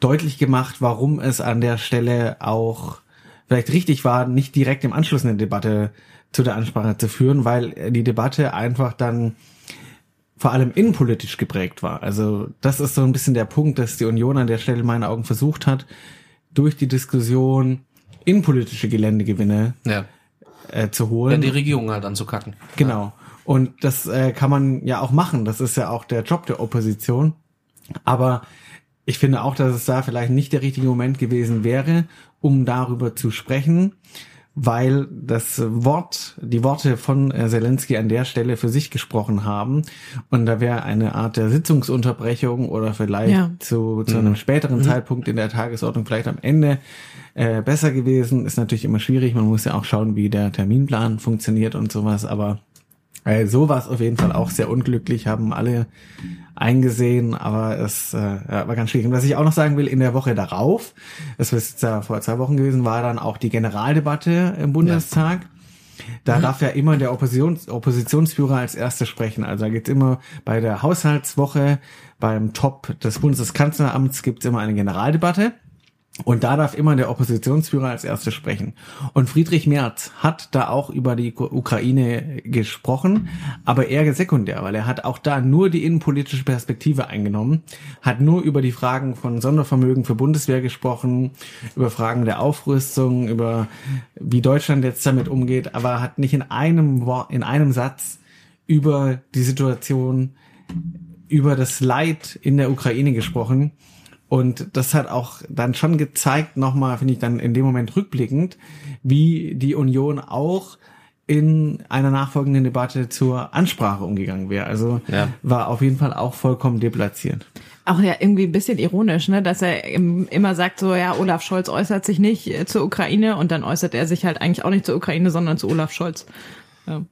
deutlich gemacht, warum es an der Stelle auch vielleicht richtig war, nicht direkt im Anschluss eine Debatte zu der Ansprache zu führen, weil die Debatte einfach dann vor allem innenpolitisch geprägt war. Also das ist so ein bisschen der Punkt, dass die Union an der Stelle in meinen Augen versucht hat, durch die Diskussion innenpolitische Geländegewinne Ja. äh, zu holen. ja die Regierung halt anzukacken. Genau. Und das äh, kann man ja auch machen. Das ist ja auch der Job der Opposition. Aber ich finde auch, dass es da vielleicht nicht der richtige Moment gewesen wäre, um darüber zu sprechen, weil das Wort, die Worte von äh, Zelensky an der Stelle für sich gesprochen haben. Und da wäre eine Art der Sitzungsunterbrechung oder vielleicht Ja. zu, zu einem späteren Zeitpunkt in der Tagesordnung vielleicht am Ende äh, besser gewesen. Ist natürlich immer schwierig. Man muss ja auch schauen, wie der Terminplan funktioniert und sowas. Aber äh, so war es auf jeden Fall auch sehr unglücklich, haben alle eingesehen, aber es äh, ja, war ganz schwierig. Und was ich auch noch sagen will, in der Woche darauf, das ist jetzt ja vor zwei Wochen gewesen, war dann auch die Generaldebatte im Bundestag. Da darf ja immer der Oppositions Oppositionsführer als Erster sprechen. Also da geht's immer bei der Haushaltswoche, beim Top des Bundeskanzleramts gibt's immer eine Generaldebatte. Und da darf immer der Oppositionsführer als Erster sprechen. Und Friedrich Merz hat da auch über die Ukraine gesprochen, aber eher sekundär, weil er hat auch da nur die innenpolitische Perspektive eingenommen, hat nur über die Fragen von Sondervermögen für Bundeswehr gesprochen, über Fragen der Aufrüstung, über wie Deutschland jetzt damit umgeht, aber hat nicht in einem Wort, in einem Satz über die Situation über das Leid in der Ukraine gesprochen. Und das hat auch dann schon gezeigt, nochmal, finde ich dann in dem Moment rückblickend, wie die Union auch in einer nachfolgenden Debatte zur Ansprache umgegangen wäre. Also Ja. war auf jeden Fall auch vollkommen deplatziert. Auch ja irgendwie ein bisschen ironisch, ne, dass er im, immer sagt so, ja, Olaf Scholz äußert sich nicht äh, zur Ukraine und dann äußert er sich halt eigentlich auch nicht zur Ukraine, sondern zu Olaf Scholz. Ja.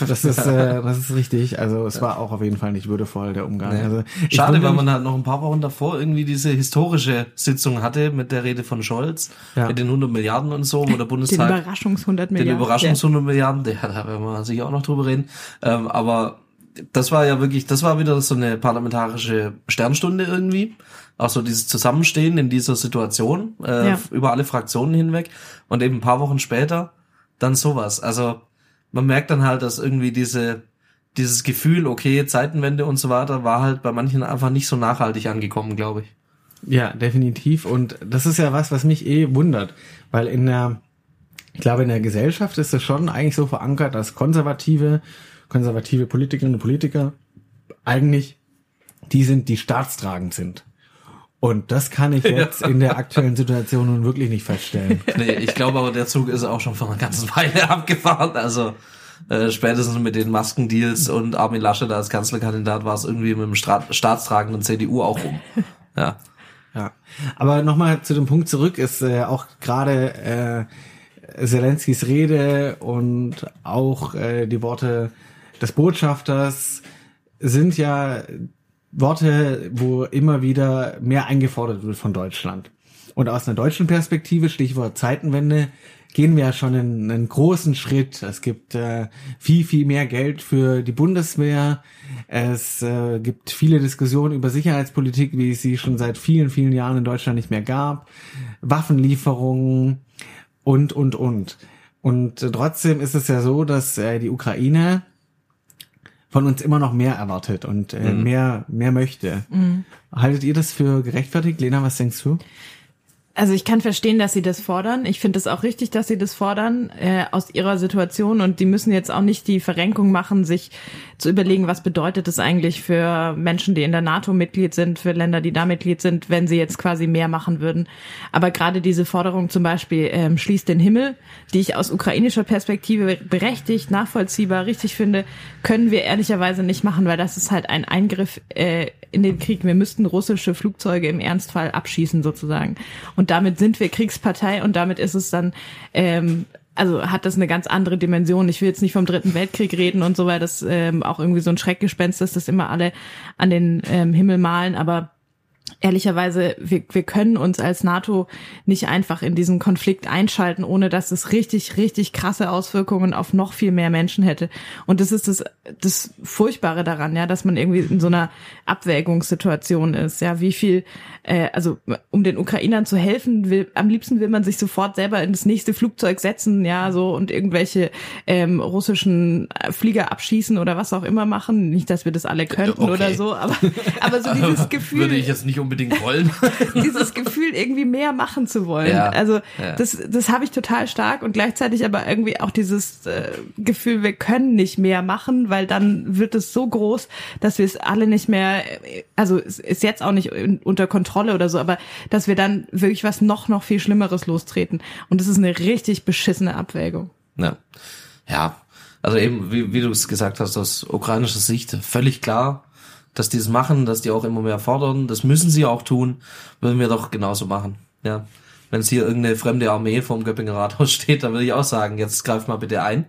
Das ist, äh, das ist richtig. Also es war auch auf jeden Fall nicht würdevoll, der Umgang. Ja. Also, Schade, weil man halt noch ein paar Wochen davor irgendwie diese historische Sitzung hatte mit der Rede von Scholz, Ja. mit den 100 Milliarden und so, wo der Den Bundestag Überraschungs 100 den Milliarden. Überraschungs 100 Milliarden, der, da werden wir sicher auch noch drüber reden. Ähm, aber das war ja wirklich, das war wieder so eine parlamentarische Sternstunde irgendwie. Auch so dieses Zusammenstehen in dieser Situation, äh, Ja. über alle Fraktionen hinweg. Und eben ein paar Wochen später dann sowas. Also man merkt dann halt, dass irgendwie diese, dieses Gefühl, okay, Zeitenwende und so weiter, war halt bei manchen einfach nicht so nachhaltig angekommen, glaube ich. Ja, definitiv. Und das ist ja was, was mich eh wundert, weil in der, ich glaube, in der Gesellschaft ist es schon eigentlich so verankert, dass konservative, konservative Politikerinnen und Politiker eigentlich die sind, die staatstragend sind. Und das kann ich jetzt in der aktuellen Situation nun wirklich nicht feststellen. Nee, ich glaube aber, der Zug ist auch schon vor einer ganzen Weile abgefahren. Also äh, spätestens mit den Maskendeals und Armin Laschet als Kanzlerkandidat war es irgendwie mit dem Stra staatstragenden CDU auch rum. Ja. Ja, aber nochmal zu dem Punkt zurück ist äh, auch gerade äh, Zelenskys Rede und auch äh, die Worte des Botschafters sind ja Worte, wo immer wieder mehr eingefordert wird von Deutschland. Und aus einer deutschen Perspektive, Stichwort Zeitenwende, gehen wir ja schon einen, einen großen Schritt. Es gibt äh, viel, viel mehr Geld für die Bundeswehr. Es äh, gibt viele Diskussionen über Sicherheitspolitik, wie es sie schon seit vielen, vielen Jahren in Deutschland nicht mehr gab. Waffenlieferungen und, und, und. Und äh, trotzdem ist es ja so, dass äh, die Ukraine von uns immer noch mehr erwartet und äh, mehr, mehr möchte. Haltet ihr das für gerechtfertigt? Lena, was denkst du? Also ich kann verstehen, dass sie das fordern. Ich finde es auch richtig, dass sie das fordern äh, aus ihrer Situation und die müssen jetzt auch nicht die Verrenkung machen, sich zu überlegen, was bedeutet es eigentlich für Menschen, die in der NATO Mitglied sind, für Länder, die da Mitglied sind, wenn sie jetzt quasi mehr machen würden. Aber gerade diese Forderung zum Beispiel ähm, schließt den Himmel, die ich aus ukrainischer Perspektive berechtigt, nachvollziehbar, richtig finde, können wir ehrlicherweise nicht machen, weil das ist halt ein Eingriff äh, in den Krieg. Wir müssten russische Flugzeuge im Ernstfall abschießen sozusagen. Und damit sind wir Kriegspartei und damit ist es dann, ähm, also hat das eine ganz andere Dimension. Ich will jetzt nicht vom Dritten Weltkrieg reden und so, weil das ähm, auch irgendwie so ein Schreckgespenst ist, das immer alle an den ähm, Himmel malen, aber ehrlicherweise, wir, wir können uns als NATO nicht einfach in diesen Konflikt einschalten, ohne dass es richtig, richtig krasse Auswirkungen auf noch viel mehr Menschen hätte. Und das ist das, das Furchtbare daran, ja, dass man irgendwie in so einer Abwägungssituation ist. Ja, wie viel, äh, also um den Ukrainern zu helfen, will, am liebsten will man sich sofort selber in das nächste Flugzeug setzen, ja, so und irgendwelche ähm, russischen Flieger abschießen oder was auch immer machen. Nicht, dass wir das alle könnten Okay. oder so, aber, aber so dieses Gefühl. Würde ich jetzt nicht unbedingt wollen. dieses Gefühl, irgendwie mehr machen zu wollen. Ja, also ja. das, das habe ich total stark und gleichzeitig aber irgendwie auch dieses äh, Gefühl, wir können nicht mehr machen, weil dann wird es so groß, dass wir es alle nicht mehr, also es ist jetzt auch nicht unter Kontrolle oder so, aber dass wir dann wirklich was noch, noch viel Schlimmeres lostreten. Und das ist eine richtig beschissene Abwägung. Ja. ja, also eben, wie, wie du es gesagt hast, aus ukrainischer Sicht völlig klar, dass die es machen, dass die auch immer mehr fordern. Das müssen sie auch tun, würden wir doch genauso machen. Ja. Wenn es hier irgendeine fremde Armee vom Göppinger Rathaus steht, dann würde ich auch sagen, jetzt greif mal bitte ein.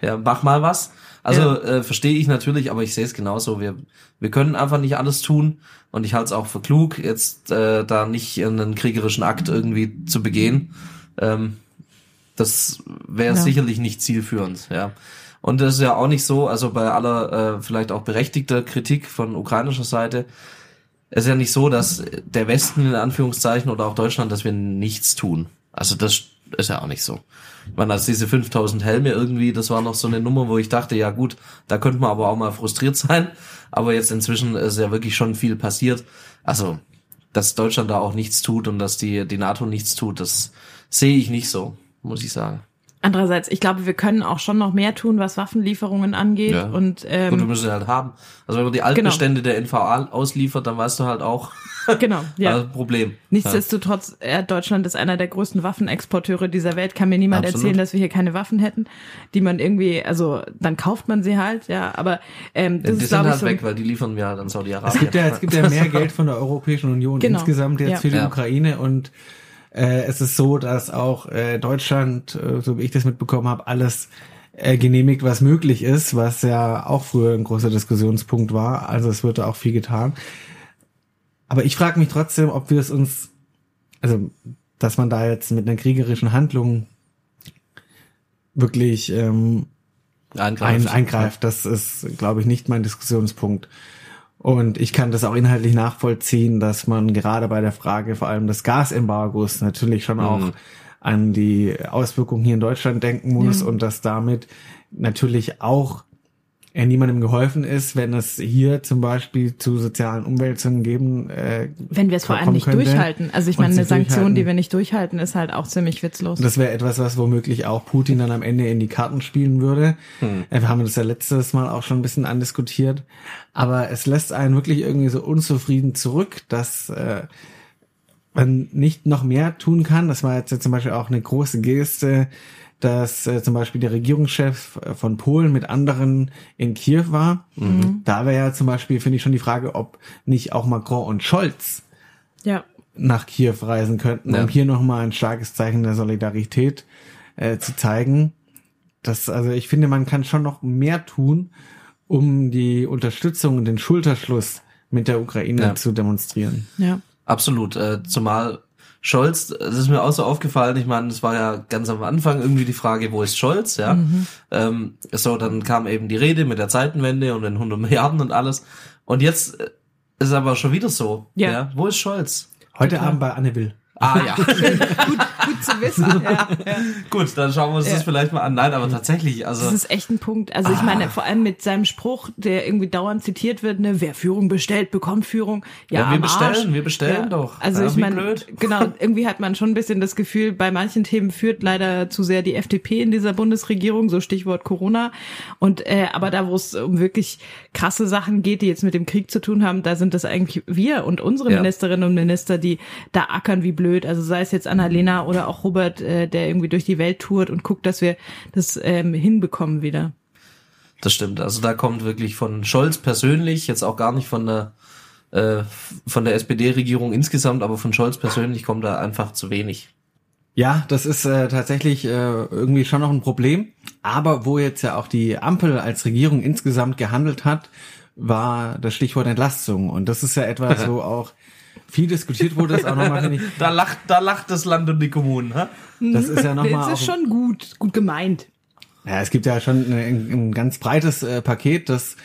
Ja, mach mal was. Also Ja. äh, verstehe ich natürlich, aber ich sehe es genauso. Wir, wir können einfach nicht alles tun und ich halte es auch für klug, jetzt äh, da nicht einen kriegerischen Akt irgendwie zu begehen. Ähm, das wäre Ja. sicherlich nicht zielführend, ja. Und das ist ja auch nicht so, also bei aller äh, vielleicht auch berechtigter Kritik von ukrainischer Seite, es ist ja nicht so, dass der Westen in Anführungszeichen oder auch Deutschland, dass wir nichts tun. Also das ist ja auch nicht so. Ich meine, als diese 5000 Helme irgendwie, das war noch so eine Nummer, wo ich dachte, ja gut, da könnte man aber auch mal frustriert sein. Aber jetzt inzwischen ist ja wirklich schon viel passiert. Also, dass Deutschland da auch nichts tut und dass die, die NATO nichts tut, das sehe ich nicht so, muss ich sagen. Andererseits, ich glaube, wir können auch schon noch mehr tun, was Waffenlieferungen angeht. Ja. Und ähm, Gut, wir müssen halt haben. Also wenn man die Altbestände der NVA ausliefert, dann weißt du halt auch, genau, ja. also Problem. Nichtsdestotrotz, äh, Deutschland ist einer der größten Waffenexporteure dieser Welt. Kann mir niemand Absolut. erzählen, dass wir hier keine Waffen hätten, die man irgendwie, also dann kauft man sie halt, ja. Aber ähm, das Ja, die ist sind halt so. weg, weil die liefern wir halt an Es Saudi-Arabien. gibt ja, es gibt ja mehr Geld von der Europäischen Union Genau, insgesamt jetzt ja. für die Ja. Ukraine und äh, es ist so, dass auch äh, Deutschland, äh, so wie ich das mitbekommen habe, alles äh, genehmigt, was möglich ist, was ja auch früher ein großer Diskussionspunkt war. Also es wird da auch viel getan. Aber ich frage mich trotzdem, ob wir es uns, also dass man da jetzt mit einer kriegerischen Handlung wirklich ähm, ein, eingreift. Das ist, glaube ich, nicht mein Diskussionspunkt. Und ich kann das auch inhaltlich nachvollziehen, dass man gerade bei der Frage vor allem des Gasembargos natürlich schon auch an die Auswirkungen hier in Deutschland denken muss Ja. und dass damit natürlich auch äh, niemandem geholfen ist, wenn es hier zum Beispiel zu sozialen Umwälzungen geben. Äh, wenn wir es vor allem nicht könnte durchhalten. Also ich meine, eine Sanktion, die wir nicht durchhalten, ist halt auch ziemlich witzlos. Das wäre etwas, was womöglich auch Putin dann am Ende in die Karten spielen würde. Hm. Äh, Wir haben das ja letztes Mal auch schon ein bisschen andiskutiert. Aber es lässt einen wirklich irgendwie so unzufrieden zurück, dass äh, man nicht noch mehr tun kann. Das war jetzt ja zum Beispiel auch eine große Geste, dass äh, zum Beispiel der Regierungschef äh, von Polen mit anderen in Kiew war. Mhm. Da wäre ja zum Beispiel, finde ich schon die Frage, ob nicht auch Macron und Scholz ja. nach Kiew reisen könnten, Ja. um hier nochmal ein starkes Zeichen der Solidarität äh, zu zeigen. Das, also ich finde, man kann schon noch mehr tun, um die Unterstützung und den Schulterschluss mit der Ukraine Ja. zu demonstrieren. Ja. Absolut, äh, zumal Scholz, das ist mir auch so aufgefallen, ich meine, es war ja ganz am Anfang irgendwie die Frage, wo ist Scholz, ja. Ähm, so, dann kam eben die Rede mit der Zeitenwende und den 100 Milliarden und alles. Und jetzt äh, ist aber schon wieder so, Ja. ja. Wo ist Scholz? Heute Abend bei Anne Will. Ah ja, Gut, gut zu wissen. ja, ja. gut, dann schauen wir uns Ja. das vielleicht mal an. Nein, aber tatsächlich, also Das ist echt ein Punkt. Also ich meine, vor allem mit seinem Spruch, der irgendwie dauernd zitiert wird, ne, wer Führung bestellt, bekommt Führung. Ja, Ja, wir am bestellen, Arsch. wir bestellen doch. Also Ja, ich meine, genau, irgendwie hat man schon ein bisschen das Gefühl, bei manchen Themen führt leider zu sehr die FDP in dieser Bundesregierung, so Stichwort Corona. Und äh, aber da, wo es um wirklich krasse Sachen geht, die jetzt mit dem Krieg zu tun haben, da sind das eigentlich wir und unsere Ja. Ministerinnen und Minister, die da ackern wie blöd. Also sei es jetzt Annalena oder auch Robert, äh, der irgendwie durch die Welt tourt und guckt, dass wir das ähm, hinbekommen wieder. Das stimmt. Also da kommt wirklich von Scholz persönlich, jetzt auch gar nicht von der äh, von der SPD-Regierung insgesamt, aber von Scholz persönlich kommt da einfach zu wenig. Ja, das ist äh, tatsächlich äh, irgendwie schon noch ein Problem. Aber wo jetzt ja auch die Ampel als Regierung insgesamt gehandelt hat, war das Stichwort Entlastung. Und das ist ja etwas, wo auch viel diskutiert wurde, das auch nochmal, finde ich. Da lacht, da lacht das Land und die Kommunen, hä? Das ist ja nochmal. Das ist schon gut, gut gemeint. Ja, es gibt ja schon ein, ein ganz breites äh, Paket, das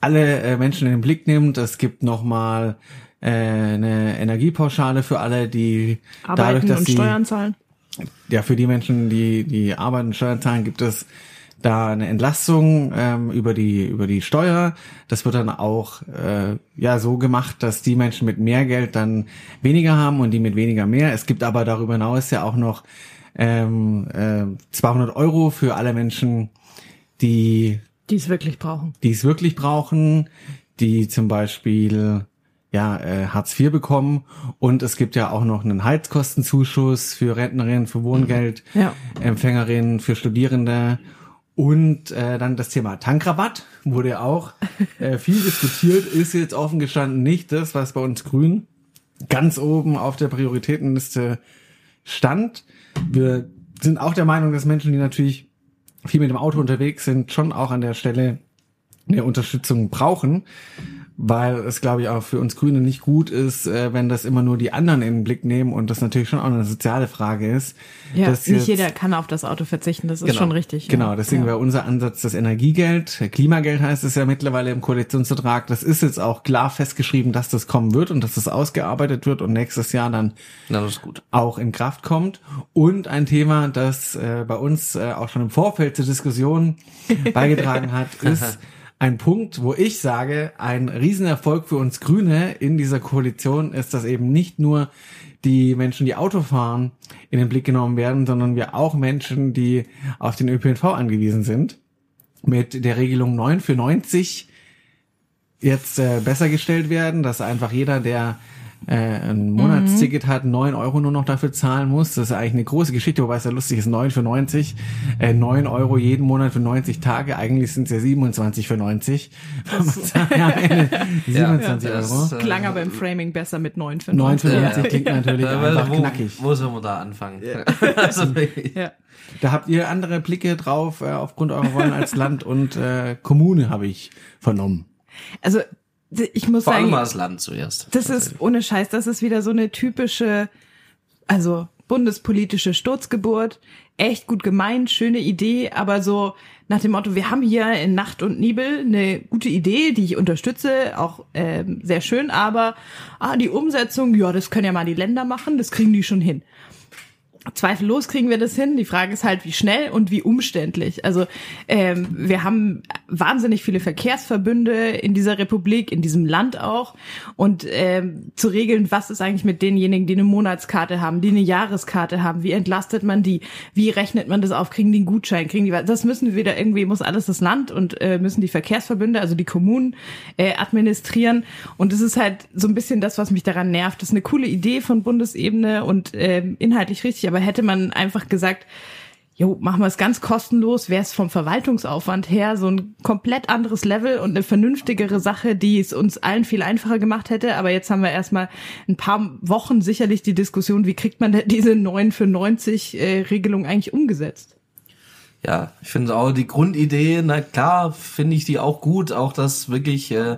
alle äh, Menschen in den Blick nimmt. Es gibt nochmal äh, eine Energiepauschale für alle, die Arbeiten dadurch, dass und sie Steuern zahlen. ja, für die Menschen, die, die arbeiten und Steuern zahlen, gibt es da eine Entlastung ähm, über die über die Steuer. Das wird dann auch äh, ja so gemacht, dass die Menschen mit mehr Geld dann weniger haben und die mit weniger mehr. Es gibt aber darüber hinaus ja auch noch ähm, äh, 200 Euro für alle Menschen, die Die es wirklich brauchen. die es wirklich brauchen, die zum Beispiel ja äh, Hartz IV bekommen und es gibt ja auch noch einen Heizkostenzuschuss für Rentnerinnen, für Wohngeld, Ja. Empfängerinnen, für Studierende und äh, dann das Thema Tankrabatt wurde ja auch äh, viel diskutiert, ist jetzt offen gestanden nicht das, was bei uns Grünen ganz oben auf der Prioritätenliste stand. Wir sind auch der Meinung, dass Menschen, die natürlich viel mit dem Auto unterwegs sind, schon auch an der Stelle eine Unterstützung brauchen, weil es, glaube ich, auch für uns Grüne nicht gut ist, äh, wenn das immer nur die anderen in den Blick nehmen und das natürlich schon auch eine soziale Frage ist. Ja, dass nicht jetzt- jeder kann auf das Auto verzichten, das ist Genau. schon richtig. Genau, ja. deswegen ja. wäre unser Ansatz das Energiegeld. Klimageld heißt es ja mittlerweile im Koalitionsvertrag. Das ist jetzt auch klar festgeschrieben, dass das kommen wird und dass das ausgearbeitet wird und nächstes Jahr dann Na, das ist gut. auch in Kraft kommt. Und ein Thema, das äh, bei uns äh, auch schon im Vorfeld zur Diskussion beigetragen hat, ist ein Punkt, wo ich sage, ein Riesenerfolg für uns Grüne in dieser Koalition ist, dass eben nicht nur die Menschen, die Auto fahren, in den Blick genommen werden, sondern wir auch Menschen, die auf den ÖPNV angewiesen sind, mit der Regelung 9 für 90 jetzt äh, besser gestellt werden, dass einfach jeder, der äh, ein Monatsticket hat, 9 Euro nur noch dafür zahlen muss. Das ist eigentlich eine große Geschichte, wobei es ja lustig ist, 9 für 90. Äh, 9 Euro jeden Monat für 90 Tage. Eigentlich sind es ja 27 für 90. ja, am Ende 27 das, Euro. äh, Klang aber im Framing besser mit 9 für 9 für 9. 90 klingt natürlich Ja, einfach wo, knackig. wo sollen wir da anfangen? also. Ja. Da habt ihr andere Blicke drauf, äh, aufgrund eurer Rollen als Land und äh, Kommune, habe ich vernommen. Also ich muss Vor allem sagen, mal das Land zuerst. das ist ohne Scheiß, das ist wieder so eine typische, also bundespolitische Sturzgeburt. Echt gut gemeint, schöne Idee, aber so nach dem Motto, wir haben hier in Nacht und Nebel eine gute Idee, die ich unterstütze, auch ähm, sehr schön, aber ah, die Umsetzung, ja, das können ja mal die Länder machen, das kriegen die schon hin. Zweifellos kriegen wir das hin. Die Frage ist halt, wie schnell und wie umständlich. Also ähm, wir haben wahnsinnig viele Verkehrsverbünde in dieser Republik, in diesem Land auch. Und ähm, zu regeln, was ist eigentlich mit denjenigen, die eine Monatskarte haben, die eine Jahreskarte haben, wie entlastet man die, wie rechnet man das auf, kriegen die einen Gutschein, kriegen die was? Das müssen wir wieder irgendwie, muss alles das Land und äh, müssen die Verkehrsverbünde, also die Kommunen, äh, administrieren. Und das ist halt so ein bisschen das, was mich daran nervt. Das ist eine coole Idee von Bundesebene und ähm, inhaltlich richtig, aber hätte man einfach gesagt, jo, machen wir es ganz kostenlos, wäre es vom Verwaltungsaufwand her so ein komplett anderes Level und eine vernünftigere Sache, die es uns allen viel einfacher gemacht hätte. Aber jetzt haben wir erstmal ein paar Wochen sicherlich die Diskussion, wie kriegt man diese 9 für 90 äh, Regelung eigentlich umgesetzt? Ja, ich finde auch die Grundidee, na klar, finde ich die auch gut, auch dass wirklich äh,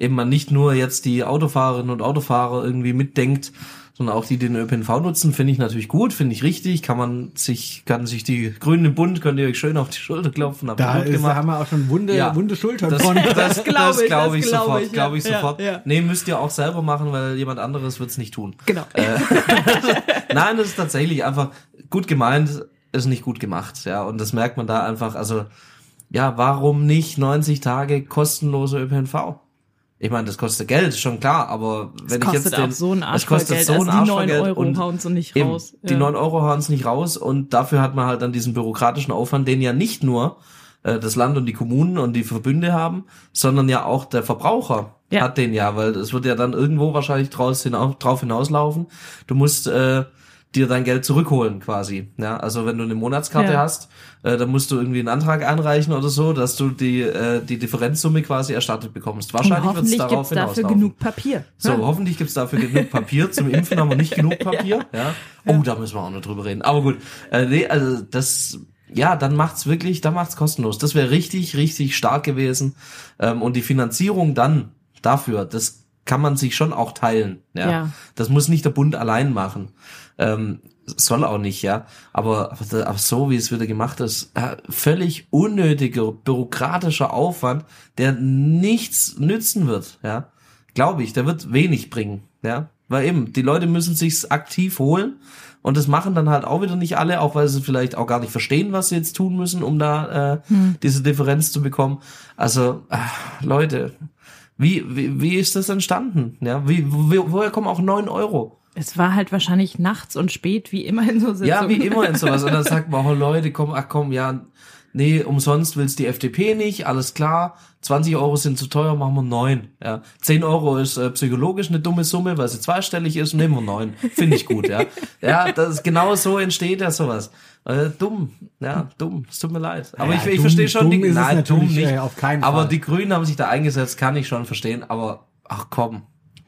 eben man nicht nur jetzt die Autofahrerinnen und Autofahrer irgendwie mitdenkt, sondern auch die, die den ÖPNV nutzen, finde ich natürlich gut, finde ich richtig, kann man sich, kann sich die Grünen im Bund, könnt ihr euch schön auf die Schulter klopfen, Da gut ist, gemacht. haben wir auch schon wunde, Ja. wunde Schultern Das, von. das, das glaube ich, glaub das ich glaube sofort, ich, glaube ich ja, sofort. ja. Nee, müsst ihr auch selber machen, weil jemand anderes wird's nicht tun. Genau. Nein, das ist tatsächlich einfach gut gemeint, ist nicht gut gemacht, ja. Und das merkt man da einfach, also, ja, warum nicht 90 Tage kostenloser ÖPNV? Ich meine, das kostet Geld, schon klar, aber wenn ich jetzt den, auch so ein es kostet voll so Geld. ein Also die Arsch 9 voll Geld Euro und hauen's und nicht eben, raus. Die Ja. 9 Euro hauen es nicht raus und dafür hat man halt dann diesen bürokratischen Aufwand, den ja nicht nur äh, das Land und die Kommunen und die Verbünde haben, sondern ja auch der Verbraucher Ja. hat den ja, weil es wird ja dann irgendwo wahrscheinlich draus hinaus, drauf hinauslaufen. Du musst äh, dir dein Geld zurückholen quasi. Ja, also wenn du eine Monatskarte Ja. hast, äh, dann musst du irgendwie einen Antrag einreichen oder so, dass du die äh, die Differenzsumme quasi erstattet bekommst. Wahrscheinlich wird es darauf gibt's dafür genug Papier. So, Ja. hoffentlich gibt's dafür genug Papier. Zum Impfen haben wir nicht genug Papier. Ja. Oh, da müssen wir auch noch drüber reden. Aber gut, äh, nee, also das ja, dann macht's wirklich, dann macht's kostenlos. Das wäre richtig, richtig stark gewesen. Ähm, und die Finanzierung dann dafür, das kann man sich schon auch teilen. Ja, Ja. das muss nicht der Bund allein machen. Ähm, soll auch nicht, ja. Aber, aber, aber so wie es wieder gemacht ist, äh, völlig unnötiger bürokratischer Aufwand, der nichts nützen wird, ja. Glaube ich, der wird wenig bringen, ja. Weil eben, die Leute müssen sich's aktiv holen und das machen dann halt auch wieder nicht alle, auch weil sie vielleicht auch gar nicht verstehen, was sie jetzt tun müssen, um da äh, diese Differenz zu bekommen. Also, äh, Leute, wie, wie, wie ist das entstanden? Ja, wie, wo, woher kommen auch neun Euro? Es war halt wahrscheinlich nachts und spät, wie immer in so Sitzungen. Ja, wie immer in sowas. Und dann sagt man, oh Leute, komm, ach komm, ja, nee, umsonst will's die FDP nicht, alles klar. 20 Euro sind zu teuer, machen wir neun. Ja, 10 Euro ist äh, psychologisch eine dumme Summe, weil sie zweistellig ist, nehmen wir neun. Finde ich gut, ja. Ja, das ist genau so entsteht ja sowas. Äh, dumm, ja, dumm. Es tut mir leid. Aber Ja, ich, ich dumm- verstehe schon dumm die, ist es nein, dumm natürlich, nicht. äh, auf keinen aber Fall. die Grünen haben sich da eingesetzt, kann ich schon verstehen. Aber ach komm,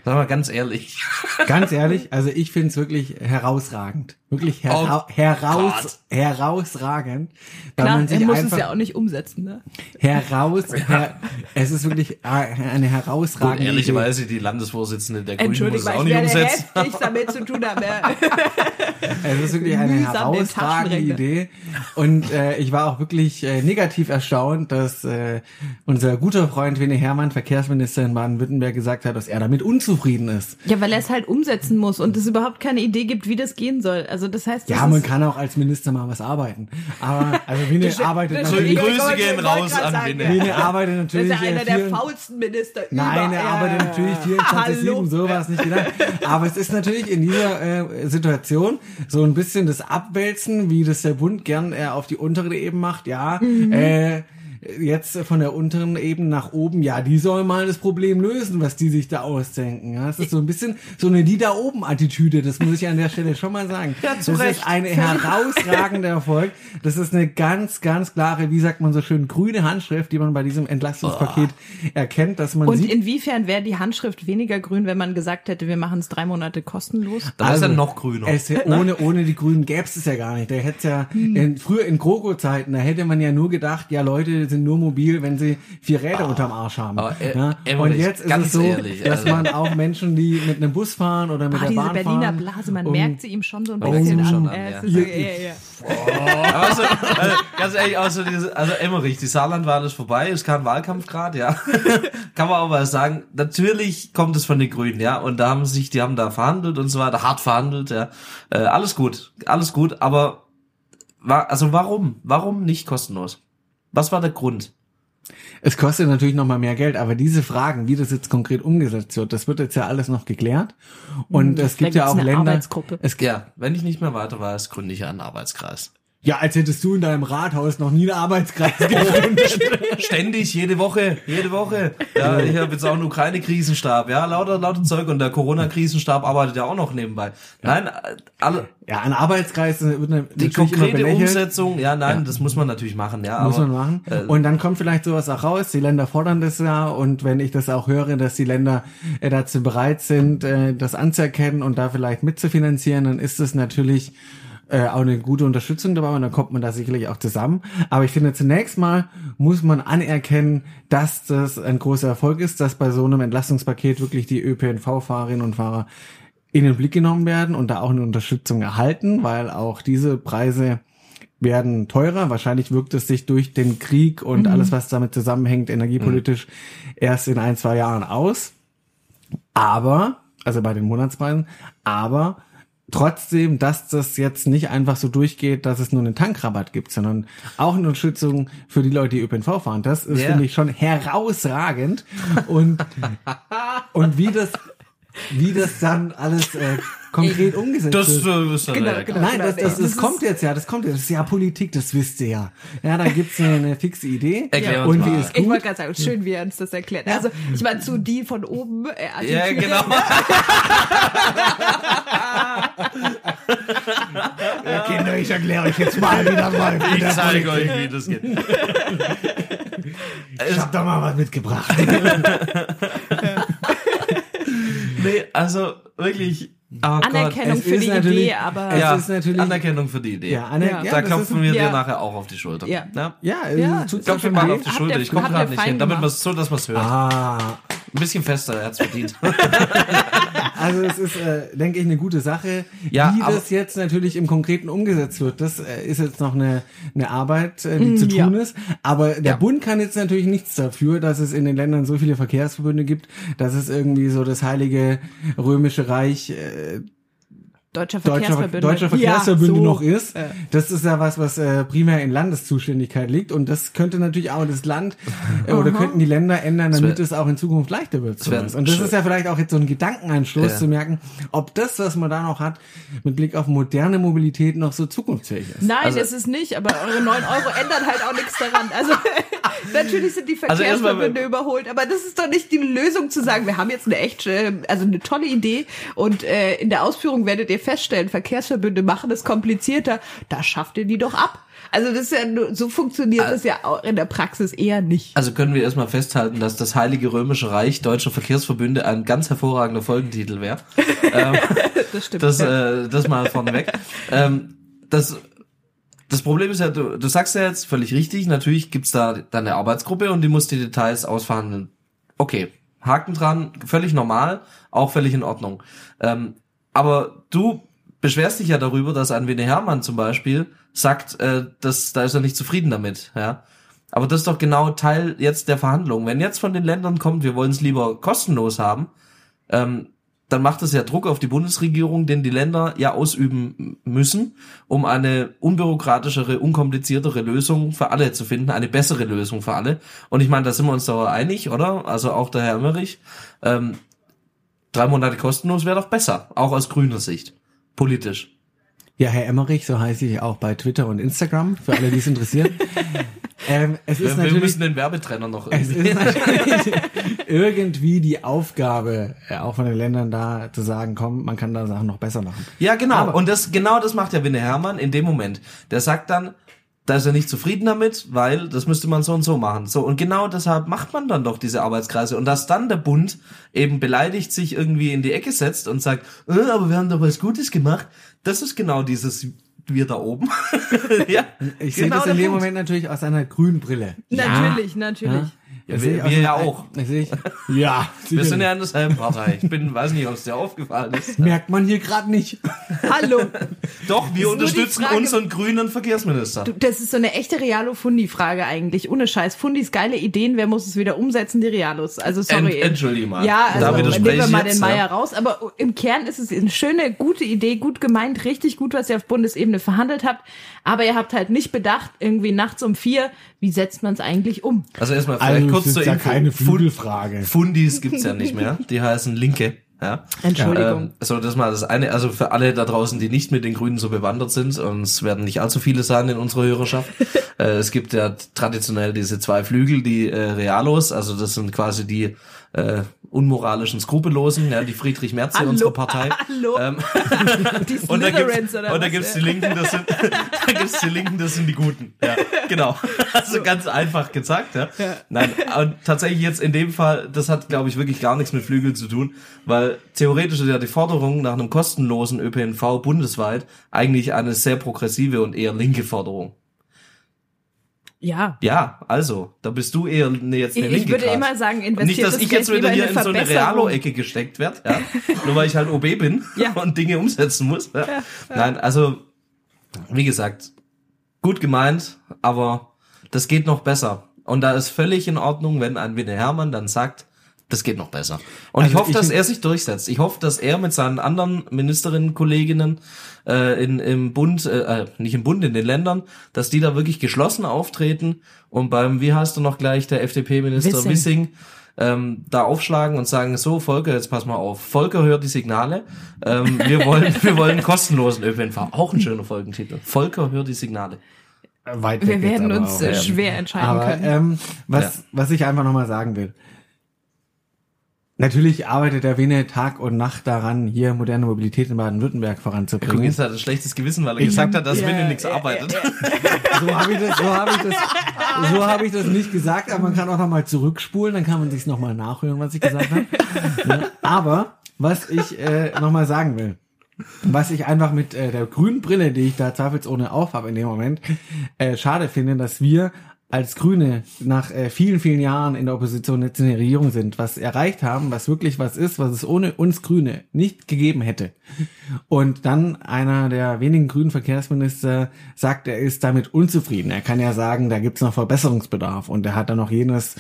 sag mal ganz ehrlich. Ganz ehrlich, also ich finde es wirklich herausragend. Wirklich hera Oh heraus, Gott. herausragend. Weil Klar, man sich er muss einfach es ja auch nicht umsetzen, ne? heraus, her, es ist wirklich eine Gut, herausragende Idee. ehrlicherweise, die Landesvorsitzende der Grünen muss es auch ich nicht umsetzen. heftig damit zu tun haben. ja. Es ist wirklich eine Mühsam herausragende. Idee. Und äh, ich war auch wirklich äh, negativ erstaunt, dass äh, unser guter Freund Winnie Hermann, Verkehrsminister in Baden-Württemberg, gesagt hat, dass er damit unzufrieden ist. Ja, weil er es halt umsetzen muss und es überhaupt keine Idee gibt, wie das gehen soll. Also das heißt, das Ja, man kann auch als Minister mal was arbeiten. Aber also Winnie arbeitet das- natürlich. ich Grüße gehen raus an Winnie. Winnie arbeitet das ist natürlich. ja einer der faulsten Minister Nein, er arbeitet natürlich Hallo. 24-7, so war es nicht gedacht. Aber es ist natürlich in dieser äh, Situation so ein bisschen das Abwälzen, wie das der Bund gern äh, auf die untere Ebene macht. Ja, Mhm. äh, jetzt von der unteren Ebene nach oben, ja, die sollen mal das Problem lösen, was die sich da ausdenken. Ja, es ist so ein bisschen so eine die da oben Attitüde, das muss ich an der Stelle schon mal sagen. Ja, zu das Recht. ist ein herausragender Erfolg. Das ist eine ganz, ganz klare, wie sagt man so schön, grüne Handschrift, die man bei diesem Entlastungspaket erkennt, dass man Und sieht, inwiefern wäre die Handschrift weniger grün, wenn man gesagt hätte, wir machen es drei Monate kostenlos? Dann ist er noch grüner. Also, Es, ohne, ohne die Grünen gäbe es ja gar nicht. Da hätte ja Hm. in, früher in GroKo-Zeiten, da hätte man ja nur gedacht, ja, Leute sind nur mobil, wenn sie vier Räder unterm Arsch haben. aber, äh, ja? Und jetzt ist ganz es so, ehrlich, dass also- man auch Menschen, die mit einem Bus fahren oder mit Ah, der diese Bahn Berliner fahren, Blase, man um- merkt sie ihm schon so ein bisschen sie ihm an. schon an, Ja, ja. es ja, ja. Aber so, also, ganz ehrlich, also, diese, also Emmerich, die Saarlandwahl ist vorbei, ist kein Wahlkampf gerade, ja. Kann man aber sagen, natürlich kommt es von den Grünen, ja. Und da haben sich, die haben da verhandelt und so weiter, hart verhandelt, ja. Äh, alles gut, alles gut, aber also warum? Warum nicht kostenlos? Was war der Grund? Es kostet natürlich noch mal mehr Geld, aber diese Fragen, wie das jetzt konkret umgesetzt wird, das wird jetzt ja alles noch geklärt. Und es gibt Hm, ja auch eine Länder. Arbeitsgruppe. Es, Ja, wenn ich nicht mehr weiter weiß, gründe ich einen Arbeitskreis. Ja, als hättest du in deinem Rathaus noch nie einen Arbeitskreis gegründet. Ständig, jede Woche, jede Woche. Ja, ich habe jetzt auch einen Ukraine-Krisenstab, ja, lauter, lauter Zeug und der Corona-Krisenstab arbeitet ja auch noch nebenbei. Nein, alle, ja, ein Arbeitskreis wird die konkrete. Umsetzung, ja, nein, das muss man natürlich machen, ja. Muss aber, man machen. äh, und dann kommt vielleicht sowas auch raus. Die Länder fordern das ja. Und wenn ich das auch höre, dass die Länder äh, dazu bereit sind, äh, das anzuerkennen und da vielleicht mitzufinanzieren, dann ist das natürlich äh, auch eine gute Unterstützung dabei und dann kommt man da sicherlich auch zusammen. Aber ich finde, zunächst mal muss man anerkennen, dass das ein großer Erfolg ist, dass bei so einem Entlastungspaket wirklich die ÖPNV-Fahrerinnen und Fahrer in den Blick genommen werden und da auch eine Unterstützung erhalten, weil auch diese Preise werden teurer. Wahrscheinlich wirkt es sich durch den Krieg und alles, was damit zusammenhängt, energiepolitisch, erst in ein, zwei Jahren aus. Aber, also bei den Monatspreisen, aber trotzdem, dass das jetzt nicht einfach so durchgeht, dass es nur einen Tankrabatt gibt, sondern auch eine Unterstützung für die Leute, die ÖPNV fahren. Das ist, Ja. finde ich, schon herausragend. Und, und wie das, wie das dann alles äh, konkret umgesetzt das, wird. äh, ist ja Genau, ja, genau. Nein, das, das, Das das kommt jetzt ja, das kommt jetzt. Das ist ja Politik, das wisst ihr ja. Ja, da gibt's eine, eine fixe Idee. Erklär uns und die mal. ist Ich gut. wollte gerade sagen, schön, wie er uns das erklärt. Also, ich meine, zu die von oben. Äh, Ja, Attitüde. genau. Kinder, ich erkläre euch jetzt mal wieder mal. wie Ich das zeige euch, wie das geht. Ich hab da mal was mitgebracht. Nee, also wirklich, Oh Gott. Anerkennung es für die Idee, aber es Ja, ist natürlich- Anerkennung für die Idee. Ja, Aner Ja. ja, da klopfen wir dir Ja. nachher auch auf die Schulter. Ja. ja. ja, Ja. es tut Klopf mir schon mal auf die Schulter. ihr- Ich komme gerade nicht fein hin, damit man so, dass man es hört. Ah, Ein bisschen fester, er hat's verdient. also es ist, äh, denke ich, eine gute Sache. Ja, Wie aber- das jetzt natürlich im Konkreten umgesetzt wird, das äh, ist jetzt noch eine, eine Arbeit, äh, die zu Mm, ja. tun ist. Aber der Ja. Bund kann jetzt natürlich nichts dafür, dass es in den Ländern so viele Verkehrsverbünde gibt, dass es irgendwie so das heilige römische Reich äh, deutscher Verkehrsverbünde. deutscher Verkehrsverbünde Ja, so. noch ist. Das ist ja was, was äh, primär in Landeszuständigkeit liegt und das könnte natürlich auch das Land äh, oder könnten die Länder ändern, damit wär- es auch in Zukunft leichter wird. wär. Und das schön. ist ja vielleicht auch jetzt so ein Gedankenanstoß Ja. zu merken, ob das, was man da noch hat, mit Blick auf moderne Mobilität noch so zukunftsfähig ist. Nein, Also- ist es nicht, aber eure 9 Euro ändern halt auch nichts daran. Also natürlich sind die Also Verkehrsverbünde überholt, aber das ist doch nicht die Lösung zu sagen, wir haben jetzt eine echt, äh, also eine tolle Idee und äh, in der Ausführung werdet ihr feststellen, Verkehrsverbünde machen es komplizierter, da schafft ihr die doch ab. Also das ist ja nur, so funktioniert das ja auch in der Praxis eher nicht. Also können wir erstmal festhalten, dass das Heilige Römische Reich Deutscher Verkehrsverbünde ein ganz hervorragender Folgentitel wäre. Das stimmt. Das, äh, das mal vorneweg. ähm, das, das Problem ist ja, du, du sagst ja jetzt völlig richtig, natürlich gibt's da dann eine Arbeitsgruppe und die muss die Details ausverhandeln. Okay, Haken dran, völlig normal, auch völlig in Ordnung. Ähm, aber du beschwerst dich ja darüber, dass ein Wiener Hermann zum Beispiel sagt, äh, dass, da ist er nicht zufrieden damit, ja. Aber das ist doch genau Teil jetzt der Verhandlung. Wenn jetzt von den Ländern kommt, wir wollen es lieber kostenlos haben, ähm, dann macht es ja Druck auf die Bundesregierung, den die Länder ja ausüben müssen, um eine unbürokratischere, unkompliziertere Lösung für alle zu finden, eine bessere Lösung für alle. Und ich meine, da sind wir uns doch einig, oder? Also auch der Herr Emmerich. Ähm, drei Monate kostenlos wäre doch besser, auch aus grüner Sicht, politisch. Ja, Herr Emmerich, so heiße ich auch bei Twitter und Instagram, für alle, die es interessiert. ähm, es ist Wir, wir natürlich müssen den Werbetrenner noch Es irgendwie. ist natürlich irgendwie die Aufgabe, äh, auch von den Ländern da zu sagen, komm, man kann da Sachen noch besser machen. Ja, genau. Aber- und das, genau das macht ja Winne Hermann in dem Moment. Der sagt dann, da ist er nicht zufrieden damit, weil das müsste man so und so machen. So, und genau deshalb macht man dann doch diese Arbeitskreise. Und dass dann der Bund eben beleidigt sich irgendwie in die Ecke setzt und sagt, äh, aber wir haben doch was Gutes gemacht, das ist genau dieses wir da oben. ja, Ich sehe genau das in dem Punkt. Moment natürlich aus einer grünen Brille. Natürlich, natürlich. Ja. Das wir- wir einer- ja auch. Ja, Wir sind ja in derselben Partei. Ich bin, weiß nicht, ob es dir aufgefallen ist. merkt man hier gerade nicht. Hallo. Doch, wir unterstützen Frage- unseren grünen Verkehrsminister. Du, das ist so eine echte Realo-Fundi-Frage eigentlich. Ohne Scheiß. Fundis geile Ideen, wer muss es wieder umsetzen? Die Realos. Also sorry. Ent- entschuldige mal. Ja, also nehmen wir mal jetzt, den Meier ja. raus. Aber im Kern ist es eine schöne, gute Idee, gut gemeint, richtig gut, was ihr auf Bundesebene verhandelt habt. Aber ihr habt halt nicht bedacht, irgendwie nachts um vier, wie setzt man es eigentlich um? Also erstmal vielleicht Also, kurz das zur ist ja Info. keine Flügelfrage. Fundis gibt's ja nicht mehr. Die heißen Linke. Ja. Entschuldigung. Ähm, so, das mal das eine, also für alle da draußen, die nicht mit den Grünen so bewandert sind, und es werden nicht allzu viele sein in unserer Hörerschaft. äh, es gibt ja traditionell diese zwei Flügel, die äh, Realos, also das sind quasi die äh, unmoralischen Skrupellosen, ja, die Friedrich Merz in Hallo, unserer Partei. hallo. Ähm, und da gibt's, und da gibt's die Linken, das sind, da gibt's die Linken, das sind die Guten. Ja, genau. Also ganz einfach gesagt, ja. Nein, und tatsächlich jetzt in dem Fall, das hat, glaube ich, wirklich gar nichts mit Flügel zu tun, weil theoretisch ist ja die Forderung nach einem kostenlosen ÖPNV bundesweit eigentlich eine sehr progressive und eher linke Forderung. Ja. Ja, also, da bist du eher ne, jetzt eine Ich, ich würde immer sagen, investiert Nicht, dass das ich Geld jetzt wieder hier in so eine. Realo-Ecke gesteckt werde, ja? nur weil ich halt OB bin Ja. und Dinge umsetzen muss. Ja? Nein, also wie gesagt, gut gemeint, aber das geht noch besser. Und da ist völlig in Ordnung, wenn ein Winne Hermann dann sagt, das geht noch besser. Und ich Also hoffe, ich dass er sich durchsetzt. Ich hoffe, dass er mit seinen anderen Ministerinnen, Kolleginnen äh, in, im Bund, äh, äh, nicht im Bund, in den Ländern, dass die da wirklich geschlossen auftreten und beim, wie heißt er noch gleich, der FDP-Minister Wissing. Wissing, ähm, da aufschlagen und sagen, so Volker, jetzt pass mal auf, Volker hört die Signale, ähm, wir wollen, wir wollen kostenlosen ÖPNV, auch ein schöner Folgentitel, Volker hört die Signale. Weit Wir werden aber uns auch. äh, schwer entscheiden Aber können. ähm, was, Ja. was ich einfach nochmal sagen will. Natürlich arbeitet der Wiener Tag und Nacht daran, hier moderne Mobilität in Baden-Württemberg voranzubringen. jetzt hat ein schlechtes Gewissen, weil er Ich- gesagt hat, dass Ja, Winne nichts arbeitet. So habe ich das, so habe ich das, so habe ich das nicht gesagt, aber man kann auch nochmal zurückspulen, dann kann man sich nochmal nachhören, was ich gesagt habe. Ja, aber was ich äh, nochmal sagen will. Was ich einfach mit äh, der grünen Brille, die ich da zweifelsohne auf habe in dem Moment, äh, schade finde, dass wir als Grüne nach äh, vielen, vielen Jahren in der Opposition jetzt in der Regierung sind, was erreicht haben, was wirklich was ist, was es ohne uns Grüne nicht gegeben hätte. Und dann einer der wenigen grünen Verkehrsminister sagt, er ist damit unzufrieden. Er kann ja sagen, da gibt's noch Verbesserungsbedarf und er hat dann noch jenes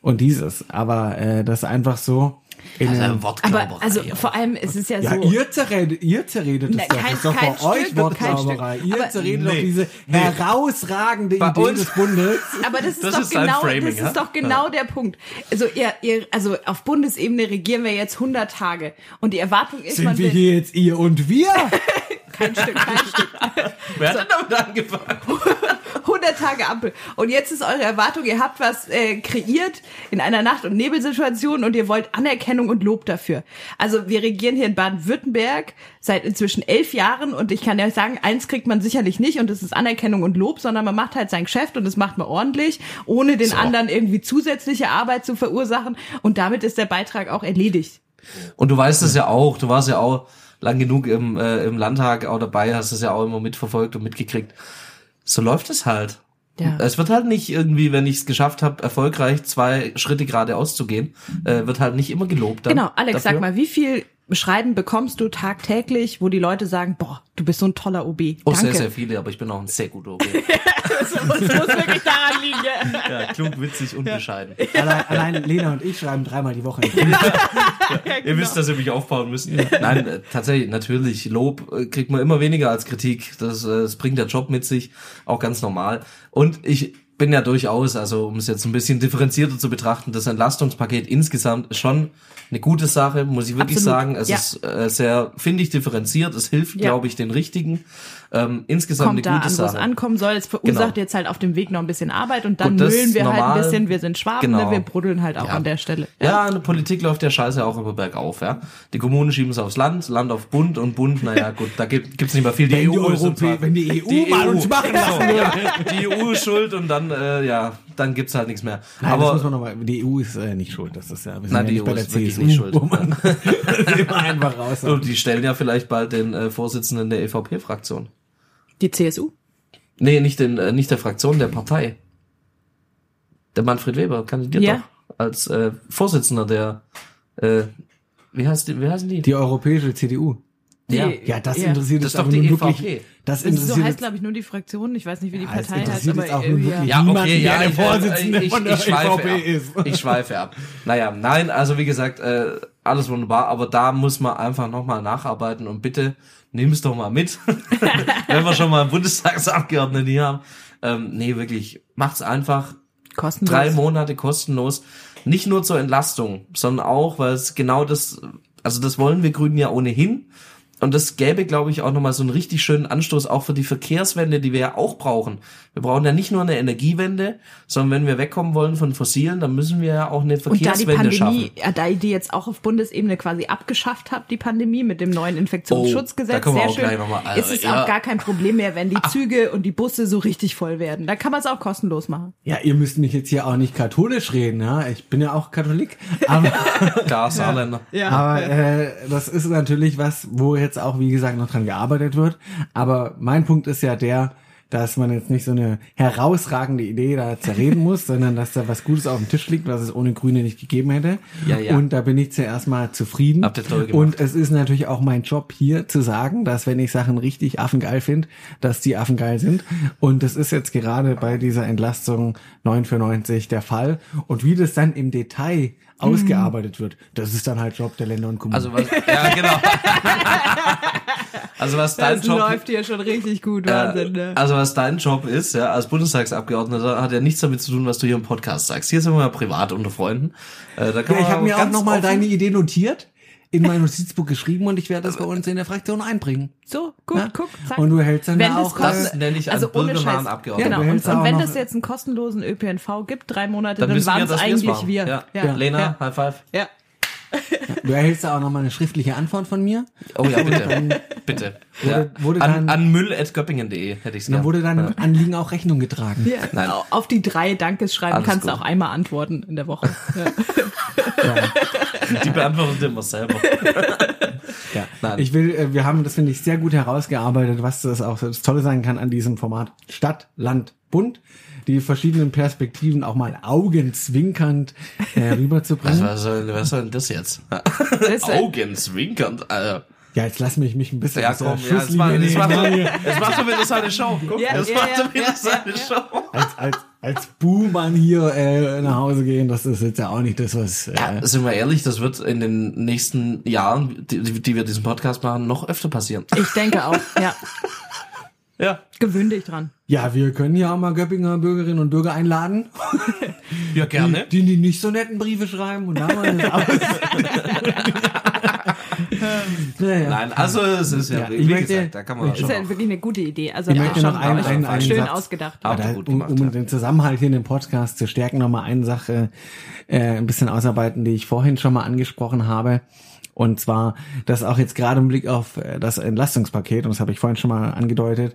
und dieses. Aber äh, das einfach so. In Also einem- Wortklauberei. Aber also vor allem, es ist ja, ja, so. ihr zerredet, ihr zerredet es Ne, doch. kein- das ist doch kein bei euch Stück, Wortklauberei. kein Stück. Ihr zerredet doch Nee, diese nee. herausragende Bei Idee uns- des Bundes. Aber das ist Das doch ist genau, Framing, das ja? ist doch genau der Punkt. Also ihr, ihr, also auf Bundesebene regieren wir jetzt 100 Tage und die Erwartung ist, man Sind wir will hier jetzt ihr und wir? kein Stück, kein Stück. Wer hat denn damit angefangen? 100 Tage Ampel. Und jetzt ist eure Erwartung, ihr habt was äh, kreiert in einer Nacht- und Nebelsituation und ihr wollt Anerkennung und Lob dafür. Also wir regieren hier in Baden-Württemberg seit inzwischen elf Jahren und ich kann ja sagen, eins kriegt man sicherlich nicht und das ist Anerkennung und Lob, sondern man macht halt sein Geschäft und das macht man ordentlich, ohne den So. anderen irgendwie zusätzliche Arbeit zu verursachen und damit ist der Beitrag auch erledigt. Und du weißt es ja auch, du warst ja auch lang genug im, äh, im Landtag auch dabei, hast es ja auch immer mitverfolgt und mitgekriegt. So läuft es halt. Ja. Es wird halt nicht irgendwie, wenn ich es geschafft habe, erfolgreich zwei Schritte geradeaus zu gehen, äh, wird halt nicht immer gelobt. Dann Genau, Alex, dafür. sag mal, wie viel Schreiben bekommst du tagtäglich, wo die Leute sagen, boah, du bist so ein toller OB. Oh, Danke. sehr, sehr viele, aber ich bin auch ein sehr guter OB. Es muss wirklich daran liegen. ja, klug, witzig und bescheiden. Allein, allein Lena und ich schreiben dreimal die Woche. Ihr wisst, dass ihr mich aufbauen müsst. Nein, äh, tatsächlich, natürlich, Lob äh, kriegt man immer weniger als Kritik. Das, äh, das bringt der Job mit sich, auch ganz normal. Und ich bin ja durchaus, also um es jetzt ein bisschen differenzierter zu betrachten, das Entlastungspaket insgesamt ist schon eine gute Sache, muss ich wirklich Absolut, sagen. Es ja. ist äh, sehr, finde ich, differenziert. Es hilft, Ja. glaube ich, den Richtigen. Ähm, insgesamt Kommt da eine an, gute wo es Sache. ankommen soll. Es verursacht Genau. jetzt halt auf dem Weg noch ein bisschen Arbeit und dann müllen wir halt normal. ein bisschen. Wir sind Schwaben, Genau. ne? wir bruddeln halt auch Ja. an der Stelle. Ja, in der Politik läuft der Scheiße auch immer bergauf, ja. Die Kommunen schieben es aufs Land, Land auf Bund und Bund, naja, gut, da gibt gibt's nicht mehr viel. Die Wenn die EU ist im Europä- wenn die EU mal uns machen lassen ja. Die EU ist schuld und dann, äh, ja, dann gibt's halt nichts mehr. Nein, das muss Aber man noch mal, die EU ist äh, nicht schuld. Das ist ja, wir sind Nein, ja die nicht EU bei der ist wirklich CSU, nicht schuld. Wo man immer einfach raus. und die stellen ja vielleicht bald den äh, Vorsitzenden der EVP-Fraktion. Die CSU? Nee, nicht den, äh, nicht der Fraktion, der Partei. Der Manfred Weber kandidiert Ja. doch als äh, Vorsitzender der, äh, wie heißt die, wie heißen die? Die europäische CDU. Die, Ja. Ja, das Ja. interessiert Das ist doch aber die wirklich. Das So interessiert heißt, jetzt, glaube ich, nur die Fraktion. Ich weiß nicht, wie die Ja, es Partei heißt, aber auch nur ja. wirklich- Ja, niemanden, okay, ja, der ich, Vorsitzende ich, von der ich, schweife ab. ist. Ich schweife ab. Naja, nein, also wie gesagt, äh, alles wunderbar, aber da muss man einfach nochmal nacharbeiten und bitte nimm's doch mal mit, wenn wir schon mal einen Bundestagsabgeordneten hier haben. Ähm, nee, wirklich, macht's einfach Kostenlos. drei Monate kostenlos. Nicht nur zur Entlastung, sondern auch, weil es genau das, also das wollen wir Grünen ja ohnehin. Und das gäbe, glaube ich, auch nochmal so einen richtig schönen Anstoß auch für die Verkehrswende, die wir ja auch brauchen. Wir brauchen ja nicht nur eine Energiewende, sondern wenn wir wegkommen wollen von Fossilen, dann müssen wir ja auch eine Und da die Verkehrswende Pandemie, schaffen. ja, da ihr die jetzt auch auf Bundesebene quasi abgeschafft habt, die Pandemie mit dem neuen Oh, Infektionsschutzgesetz, wir sehr auch schön, gleich noch mal- also, ist es ja. Ah. auch gar kein Problem mehr, wenn die Züge und die Busse so richtig voll werden. Da kann man es auch kostenlos machen. ja, ihr müsst mich jetzt hier auch nicht katholisch reden, ja. Ich bin ja auch Katholik. Aber, Klar, Saarländer. aber äh, das ist natürlich was, wo jetzt auch, wie gesagt, noch dran gearbeitet wird. Aber mein Punkt ist ja der, dass man jetzt nicht so eine herausragende Idee da zerreden muss, sondern dass da was Gutes auf dem Tisch liegt, was es ohne Grüne nicht gegeben hätte. Ja, ja. Und da bin ich zuerst mal zufrieden. Habt ihr toll gemacht. Und es ist natürlich auch mein Job hier zu sagen, dass wenn ich Sachen richtig affengeil finde, dass die affengeil sind. Und das ist jetzt gerade bei dieser Entlastung 9 für 90 der Fall. Und wie das dann im Detail ausgearbeitet wird, das ist dann halt Job der Länder und Kommunen. Also was, ja, genau. also was dein Das Job läuft hier schon richtig gut, Äh, Wahnsinn. Ne? Also was dein Job ist, ja, als Bundestagsabgeordneter, hat ja nichts damit zu tun, was du hier im Podcast sagst. Hier sind wir ja privat unter Freunden. Äh, da kann ja, ich man habe mir auch ganz nochmal deine Idee notiert, in mein Notizbuch geschrieben und ich werde das bei uns in der Fraktion einbringen. So, gut, Ja? guck, zack. Und du hältst dann wenn da das auch... Das nenne ich also ohne Scheiß. Abgeordneten. Genau. Ja, du Und, und wenn das jetzt einen kostenlosen ÖPNV gibt, drei Monate, Dann dann, wir, waren es eigentlich machen. wir. Ja. Ja. Lena, Ja. High Five. ja. Du erhältst da auch nochmal eine schriftliche Antwort von mir. Oh ja, bitte. dann- bitte. Wurde- ja. wurde an, dann- an müll.göppingen.de hätte ich's Dann gern. wurde deinem Anliegen auch Rechnung getragen. Ja. Nein. Auf die drei Dankesschreiben Alles kannst du gut. auch einmal antworten in der Woche. Ja. Die beantwortet immer selber. Ja. Nein. Ich will, äh, wir haben, das finde ich sehr gut herausgearbeitet, was das auch das Tolle sein kann an diesem Format Stadt, Land, Bund, die verschiedenen Perspektiven auch mal augenzwinkernd äh, Was, rüberzubringen. was, soll, was soll denn das jetzt? Augenzwinkernd, Alter. Ja, jetzt lass mich mich ein bisschen Ja, komm, ja, macht, nehmen. er- jetzt macht er wieder seine Show. Guck, Ja, jetzt ja, er wieder ja, seine ja. Show. als, als, als Buhmann hier äh, nach Hause gehen, das ist jetzt ja auch nicht das, was... Äh, Ja, sind wir ehrlich, das wird in den nächsten Jahren, die, die wir diesen Podcast machen, noch öfter passieren. Ich denke auch, ja. Ja. Gewöhn dich dran. ja, wir können ja auch mal Göppinger Bürgerinnen und Bürger einladen, Ja, gerne. die, die nicht so netten Briefe schreiben und da mal das aus. naja. Nein, also es ist ja, Ja, wie ich möchte- gesagt, da kann man ist ja auch. wirklich eine gute Idee. Also Ich ja, möchte noch einen- einen- einen schön Satz- ausgedacht. Aber gut um, gemacht, um ja. den Zusammenhalt hier in dem Podcast zu stärken, nochmal eine Sache äh, ein bisschen ausarbeiten, die ich vorhin schon mal angesprochen habe. Und zwar, dass auch jetzt gerade im Blick auf äh, das Entlastungspaket, und das habe ich vorhin schon mal angedeutet,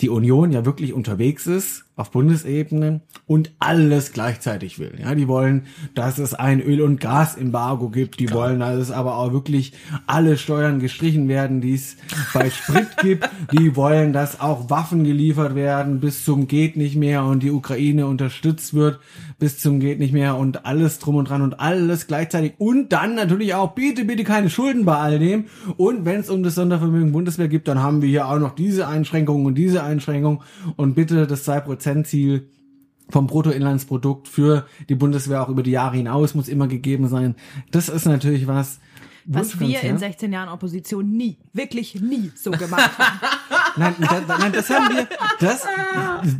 die Union ja wirklich unterwegs ist auf Bundesebene und alles gleichzeitig will. Ja, die wollen, dass es ein Öl- und Gasembargo gibt. Die wollen, dass es aber auch wirklich alle Steuern gestrichen werden, die es bei Sprit gibt. Die wollen, dass auch Waffen geliefert werden bis zum geht nicht mehr und die Ukraine unterstützt wird bis zum geht nicht mehr und alles drum und dran und alles gleichzeitig und dann natürlich auch bitte bitte keine Schulden bei all dem und wenn es um das Sondervermögen Bundeswehr gibt, dann haben wir hier auch noch diese Einschränkungen und diese Einschränkung und bitte das 2% Ziel vom Bruttoinlandsprodukt für die Bundeswehr auch über die Jahre hinaus muss immer gegeben sein. Das ist natürlich was Was wir in Wunschkonzert. 16 Jahren Opposition nie, wirklich nie so gemacht haben. Nein, da, nein, das haben wir, das,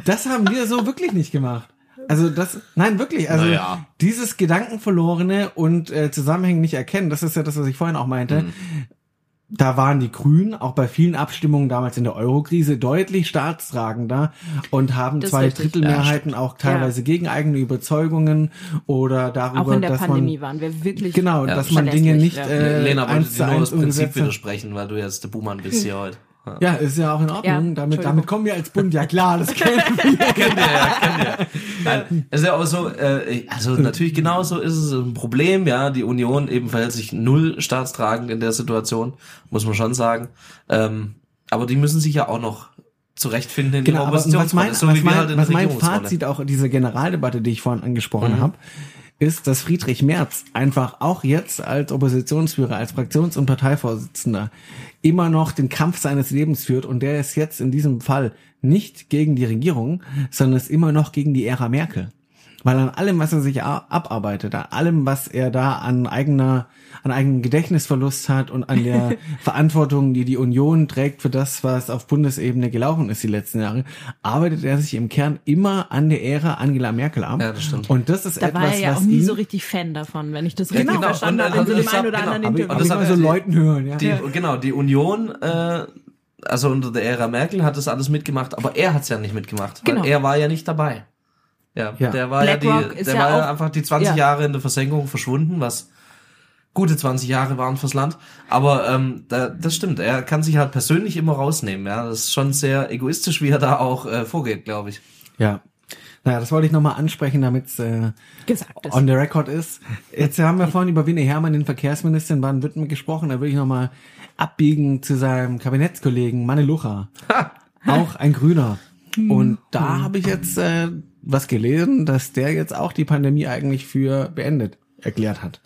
das haben wir so wirklich nicht gemacht. Also das, nein, wirklich, also Naja. dieses Gedankenverlorene und äh, Zusammenhänge nicht erkennen, das ist ja das, was ich vorhin auch meinte. Mhm. Da waren die Grünen auch bei vielen Abstimmungen damals in der Eurokrise deutlich staatstragender und haben Das zwei richtig. Drittelmehrheiten auch teilweise gegen eigene Überzeugungen oder darüber, Auch in der dass Pandemie man waren wir wirklich genau, Ja, dass man Dinge nicht ja. äh, Lena wollte eins dir zu nur eins das Prinzip widersprechen, weil du jetzt der Buhmann bist hier heute. Ja. Ist ja auch in Ordnung. Ja, damit, damit kommen wir als Bund ja klar, das kennen wir. kennt ihr ja, kennt ihr. Nein, es ist ja auch so, äh, also natürlich genauso ist es ein Problem, ja, die Union eben verhält sich null staatstragend in der Situation, muss man schon sagen. Ähm, aber die müssen sich ja auch noch zurechtfinden in Genau, ihrer aber was Oppositionsrolle, mein, so was wie wir mein, halt in was der mein. Fazit auch dieser Generaldebatte, die ich vorhin angesprochen Mhm. habe, ist, dass Friedrich Merz einfach auch jetzt als Oppositionsführer, als Fraktions- und Parteivorsitzender immer noch den Kampf seines Lebens führt und der ist jetzt in diesem Fall nicht gegen die Regierung, sondern ist immer noch gegen die Ära Merkel. Weil an allem, was er sich abarbeitet, an allem, was er da an eigener, an eigenem Gedächtnisverlust hat und an der Verantwortung, die die Union trägt für das, was auf Bundesebene gelaufen ist die letzten Jahre, arbeitet er sich im Kern immer an der Ära Angela Merkel ab. Ja, das stimmt. Und das ist Da etwas, war er ja auch was nie so richtig Fan davon, wenn ich das Ja, richtig genau. verstanden Und, habe äh, in so und dem einen oder hat- anderen genau. ich, Interview. hab das hat er- so Leuten hören, ja. Die, Genau, die Union, äh, also unter der Ära Merkel hat das alles mitgemacht, aber er hat's ja nicht mitgemacht, weil Genau. er war ja nicht dabei. Ja, Ja. der war BlackRock ja die, der ja war ja auch- einfach die 20 ja. Jahre in der Versenkung verschwunden, was gute 20 Jahre waren fürs Land. Aber ähm, da, das stimmt, er kann sich halt persönlich immer rausnehmen. Ja, das ist schon sehr egoistisch, wie er da auch äh, vorgeht, glaube ich. Ja. Naja, das wollte ich nochmal ansprechen, damit es äh, Gesagt ist. on the record ist. Jetzt haben wir vorhin über Winnie Herrmann, den Verkehrsminister in Baden-Württemberg, gesprochen. Da will ich nochmal abbiegen zu seinem Kabinettskollegen Manne Lucha. Auch ein Grüner. Und da habe ich jetzt äh, was gelesen, dass der jetzt auch die Pandemie eigentlich für beendet erklärt hat.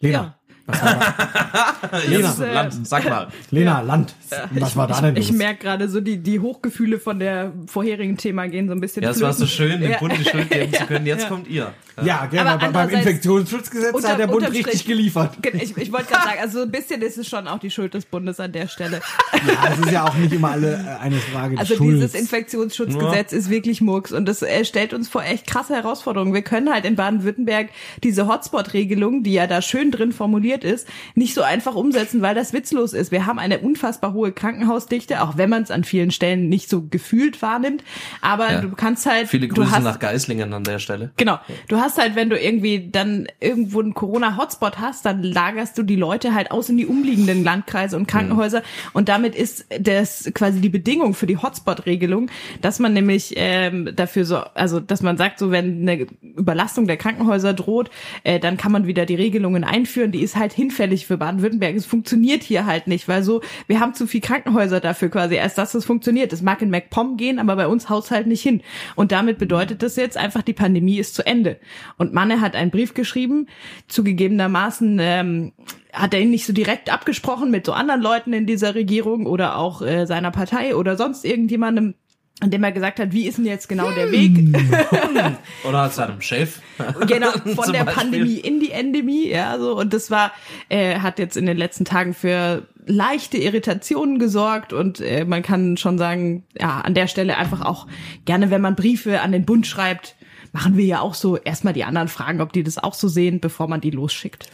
Lena, Lena, äh, Land, sag mal. Lena Land, was war da denn Ich los? merke gerade so, die, die Hochgefühle von der vorherigen Thema gehen so ein bisschen Ja, es war so schön, den Ja. Bund die Schuld geben zu können. Jetzt Ja. kommt ihr. Ja, genau, Aber bei- beim Infektionsschutzgesetz Unter- hat der Bund richtig geliefert. Genau, Ich, ich wollte gerade sagen, also ein bisschen ist es schon auch die Schuld des Bundes an der Stelle. Ja, es ist ja auch nicht immer alle äh, eine Frage des Also dieses Infektionsschutzgesetz ist wirklich Murks und das äh, stellt uns vor echt krasse Herausforderungen. Wir können halt in Baden-Württemberg diese Hotspot-Regelung, die ja da schön drin formuliert ist, nicht so einfach umsetzen, weil das witzlos ist. Wir haben eine unfassbar hohe Krankenhausdichte, auch wenn man es an vielen Stellen nicht so gefühlt wahrnimmt. Aber Ja. du kannst halt, Viele Grüße hast, nach Geislingen an der Stelle. Genau. Du hast halt, wenn du irgendwie dann irgendwo einen Corona-Hotspot hast, dann lagerst du die Leute halt aus in die umliegenden Landkreise und Krankenhäuser. Und damit ist das quasi die Bedingung für die Hotspot-Regelung, dass man nämlich ähm, dafür so, also dass man sagt, so wenn eine Überlastung der Krankenhäuser droht, äh, dann kann man wieder die Regelungen einführen. Die ist halt halt hinfällig für Baden-Württemberg. Es funktioniert hier halt nicht, weil so, wir haben zu viel Krankenhäuser dafür quasi, erst dass es funktioniert. Es mag in MacPom gehen, aber bei uns haut's halt nicht hin. Und damit bedeutet das jetzt einfach, die Pandemie ist zu Ende. Und Manne hat einen Brief geschrieben, zugegebenermaßen ähm, hat er ihn nicht so direkt abgesprochen mit so anderen Leuten in dieser Regierung oder auch äh, seiner Partei oder sonst irgendjemandem, an dem er gesagt hat, wie ist denn jetzt genau der Weg? Oder hat seinem Chef. genau, von der Beispiel. Pandemie in die Endemie, ja, so. Und das war, äh, hat jetzt in den letzten Tagen für leichte Irritationen gesorgt und äh, man kann schon sagen, ja, an der Stelle einfach auch gerne, wenn man Briefe an den Bund schreibt, machen wir ja auch so erstmal die anderen fragen, ob die das auch so sehen, bevor man die losschickt.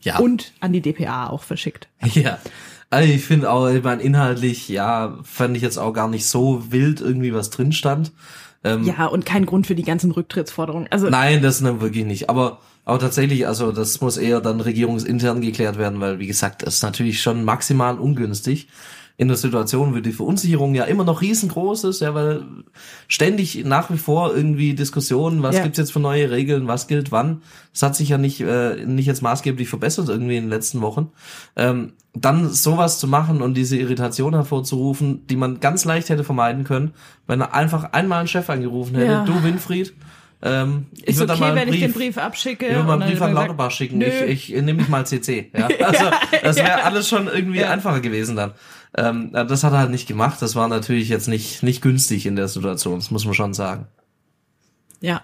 Ja. Und an die DPA auch verschickt. Ja. Also ich finde auch, ich meine, inhaltlich, ja, fand ich jetzt auch gar nicht so wild irgendwie, was drin stand. Ähm, Ja, und kein Grund für die ganzen Rücktrittsforderungen. Also Nein, das ne, wirklich nicht. Aber, aber tatsächlich, also das muss eher dann regierungsintern geklärt werden, weil, wie gesagt, das ist natürlich schon maximal ungünstig in der Situation, wo die Verunsicherung ja immer noch riesengroß ist, ja, weil ständig nach wie vor irgendwie Diskussionen, was Ja. gibt's jetzt für neue Regeln, was gilt wann. Das hat sich ja nicht, äh, nicht jetzt maßgeblich verbessert irgendwie in den letzten Wochen. Ähm, dann sowas zu machen und diese Irritation hervorzurufen, die man ganz leicht hätte vermeiden können, wenn er einfach einmal einen Chef angerufen hätte, Ja. du Winfried, ähm, ich ist würde okay, mal wenn ich den Brief, Brief abschicke. ich würde mal einen Brief an Lauterbach schicken. nö. Ich, ich nehme mich mal CC. Ja? Also das wäre ja. alles schon irgendwie Ja. einfacher gewesen dann. Ähm, das hat er halt nicht gemacht. Das war natürlich jetzt nicht nicht günstig in der Situation. Das muss man schon sagen. Ja.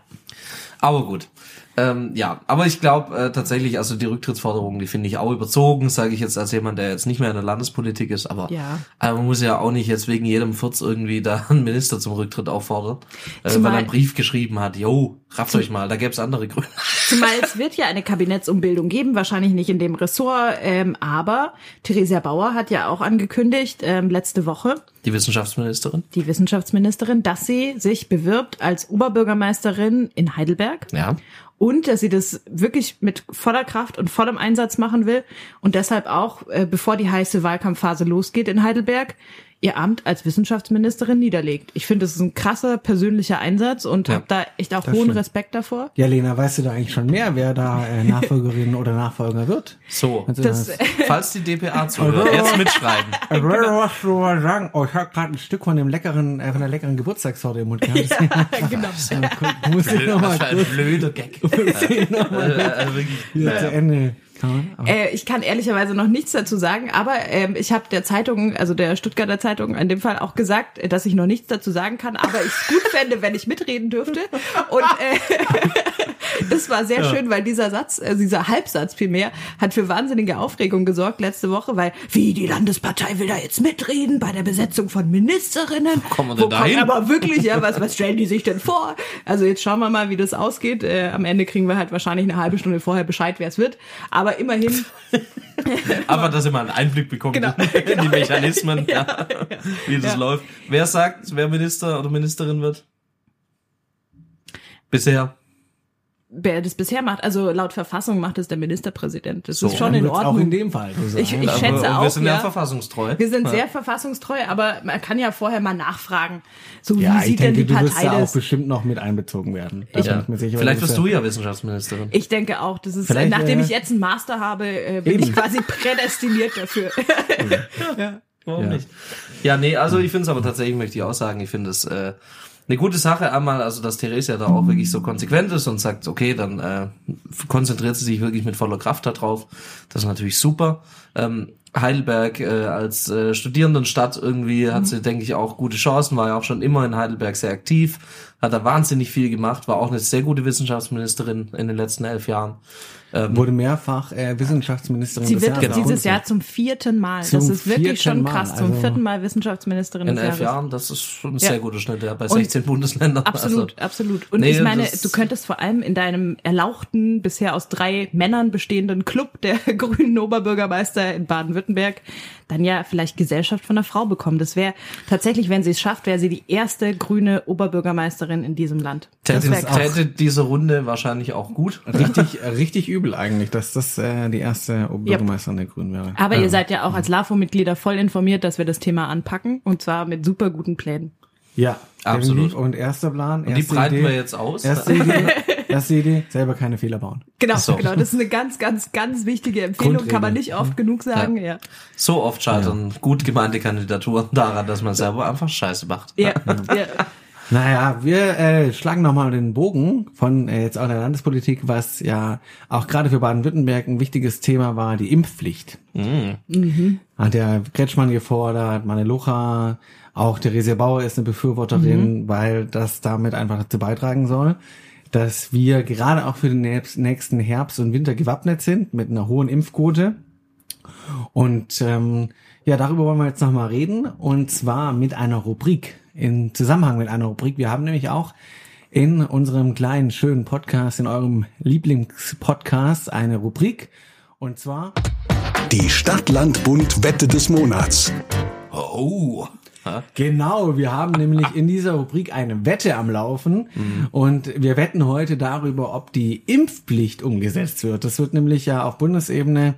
Aber gut. Ähm, ja, aber ich glaube äh, tatsächlich, also die Rücktrittsforderungen, die finde ich auch überzogen, sage ich jetzt als jemand, der jetzt nicht mehr in der Landespolitik ist, aber Ja. äh, man muss ja auch nicht jetzt wegen jedem Furz irgendwie da einen Minister zum Rücktritt auffordern, äh, weil er einen Brief geschrieben hat, yo, rafft euch mal, da gäbe es andere Gründe. Zumal es wird ja eine Kabinettsumbildung geben, wahrscheinlich nicht in dem Ressort, ähm, aber Theresia Bauer hat ja auch angekündigt, ähm, letzte Woche, Die Wissenschaftsministerin. die Wissenschaftsministerin, dass sie sich bewirbt als Oberbürgermeisterin in Heidelberg Ja. und dass sie das wirklich mit voller Kraft und vollem Einsatz machen will und deshalb auch, äh, bevor die heiße Wahlkampfphase losgeht in Heidelberg, ihr Amt als Wissenschaftsministerin niederlegt. Ich finde, das ist ein krasser persönlicher Einsatz und Ja. habe da echt auch Das hohen stimmt. Respekt davor. Ja, Lena, weißt du da eigentlich schon mehr, wer da äh, Nachfolgerin oder Nachfolger wird? So. Also Das, Falls die DPA zuhört, jetzt mitschreiben. Ich würde was so mal sagen. Oh, ich habe gerade ein Stück von dem leckeren, äh, von der leckeren Geburtstagssorte im Mund gehabt. genau. Ja, muss ich noch mal Was für ein blöder Gag. noch mal äh, wirklich. wieder zu Ende Aber Äh, ich kann ehrlicherweise noch nichts dazu sagen, aber ähm, ich habe der Zeitung, also der Stuttgarter Zeitung in dem Fall auch gesagt, äh, dass ich noch nichts dazu sagen kann, aber ich es gut fände, wenn ich mitreden dürfte. Und äh, das war sehr schön, weil dieser Satz, äh, dieser Halbsatz vielmehr, hat für wahnsinnige Aufregung gesorgt letzte Woche, weil wie die Landespartei will da jetzt mitreden bei der Besetzung von Ministerinnen. kommen wir denn Wo da kommt hin? aber wirklich, ja, was, was stellen die sich denn vor? Also jetzt schauen wir mal, wie das ausgeht. Äh, am Ende kriegen wir halt wahrscheinlich eine halbe Stunde vorher Bescheid, wer es wird. Aber immerhin, Aber dass ihr mal einen Einblick bekommt Genau, in die Mechanismen, Ja, ja, wie das Ja. läuft. Wer sagt, wer Minister oder Ministerin wird? Bisher. Wer das bisher macht, also laut Verfassung macht es der Ministerpräsident. Das So, ist schon in Ordnung. Auch in dem Fall so. Ich- ich- Aber- schätze und wir auch, sind ja, ja. verfassungstreu. Wir sind Ja. sehr verfassungstreu, aber man kann ja vorher mal nachfragen. So, ja, wie ich sieht denke, denn die du wirst Partei da auch das? bestimmt noch mit einbezogen werden. Da bin Ja. ich mir sicher, Vielleicht bist wirst du ja Wissenschaftsministerin. Ich denke auch, das ist, Vielleicht, nachdem äh, ich jetzt einen Master habe, äh, bin eben. ich quasi prädestiniert dafür. ja. Warum Ja. nicht? Ja, nee, also ich finde es aber tatsächlich, möchte ich auch sagen, ich finde es äh, eine gute Sache einmal, also dass Theresia da auch wirklich so konsequent ist und sagt, okay, dann äh, konzentriert sie sich wirklich mit voller Kraft darauf. Das ist natürlich super. Ähm, Heidelberg äh, als äh, Studierendenstadt irgendwie hat sie, denke ich, auch gute Chancen, war ja auch schon immer in Heidelberg sehr aktiv, hat da wahnsinnig viel gemacht, war auch eine sehr gute Wissenschaftsministerin in den letzten elf Jahren. Wurde mehrfach äh, Wissenschaftsministerin Sie des wird Jahres. dieses. Jahr zum vierten Mal. Zum das ist wirklich schon Mal, krass. Zum also- vierten Mal Wissenschaftsministerin In des elf. Jahren, das ist schon ein Ja. sehr guter Schnitt, ja, bei Und- 16 Bundesländern. Absolut, Also, absolut. Und Nee, ich meine, du könntest vor allem in deinem erlauchten, bisher aus drei Männern bestehenden Club der grünen Oberbürgermeister in Baden-Württemberg dann ja vielleicht Gesellschaft von einer Frau bekommen. Das wäre tatsächlich, wenn sie es schafft, wäre sie die erste grüne Oberbürgermeisterin in diesem Land. Das Täte, wäre krass. täte diese Runde wahrscheinlich auch gut. Richtig, äh, richtig übel eigentlich, dass das äh, die erste Oberbürgermeisterin der Grünen wäre. Aber Ähm, ihr seid ja auch als LAFO-Mitglieder voll informiert, dass wir das Thema anpacken und zwar mit super guten Plänen. Ja, Absolut. definitiv. Und erster Plan. Und die breiten wir jetzt aus. Erste Idee, erste Idee, selber keine Fehler bauen. Genau, so. genau. Das ist eine ganz, ganz, ganz wichtige Empfehlung. Kann man Grundregel. nicht oft genug sagen. Ja. So oft scheitern gut gemeinte Kandidaturen daran, dass man selber einfach Scheiße macht. Ja. ja. Naja, wir äh, schlagen nochmal den Bogen von äh, jetzt auch der Landespolitik, was ja auch gerade für Baden-Württemberg ein wichtiges Thema war, die Impfpflicht. Hat der Kretschmann gefordert, Manelucha, auch Therese Bauer ist eine Befürworterin, weil das damit einfach dazu beitragen soll, dass wir gerade auch für den nächst- nächsten Herbst und Winter gewappnet sind mit einer hohen Impfquote. Und ähm, ja, darüber wollen wir jetzt nochmal reden. Und zwar mit einer Rubrik. In Zusammenhang mit einer Rubrik. Wir haben nämlich auch in unserem kleinen, schönen Podcast, in eurem Lieblingspodcast, eine Rubrik. Und zwar Die Stadt-Land-Bund-Wette des Monats. Oh. Genau, wir haben nämlich in dieser Rubrik eine Wette am Laufen und wir wetten heute darüber, ob die Impfpflicht umgesetzt wird. Das wird nämlich ja auf Bundesebene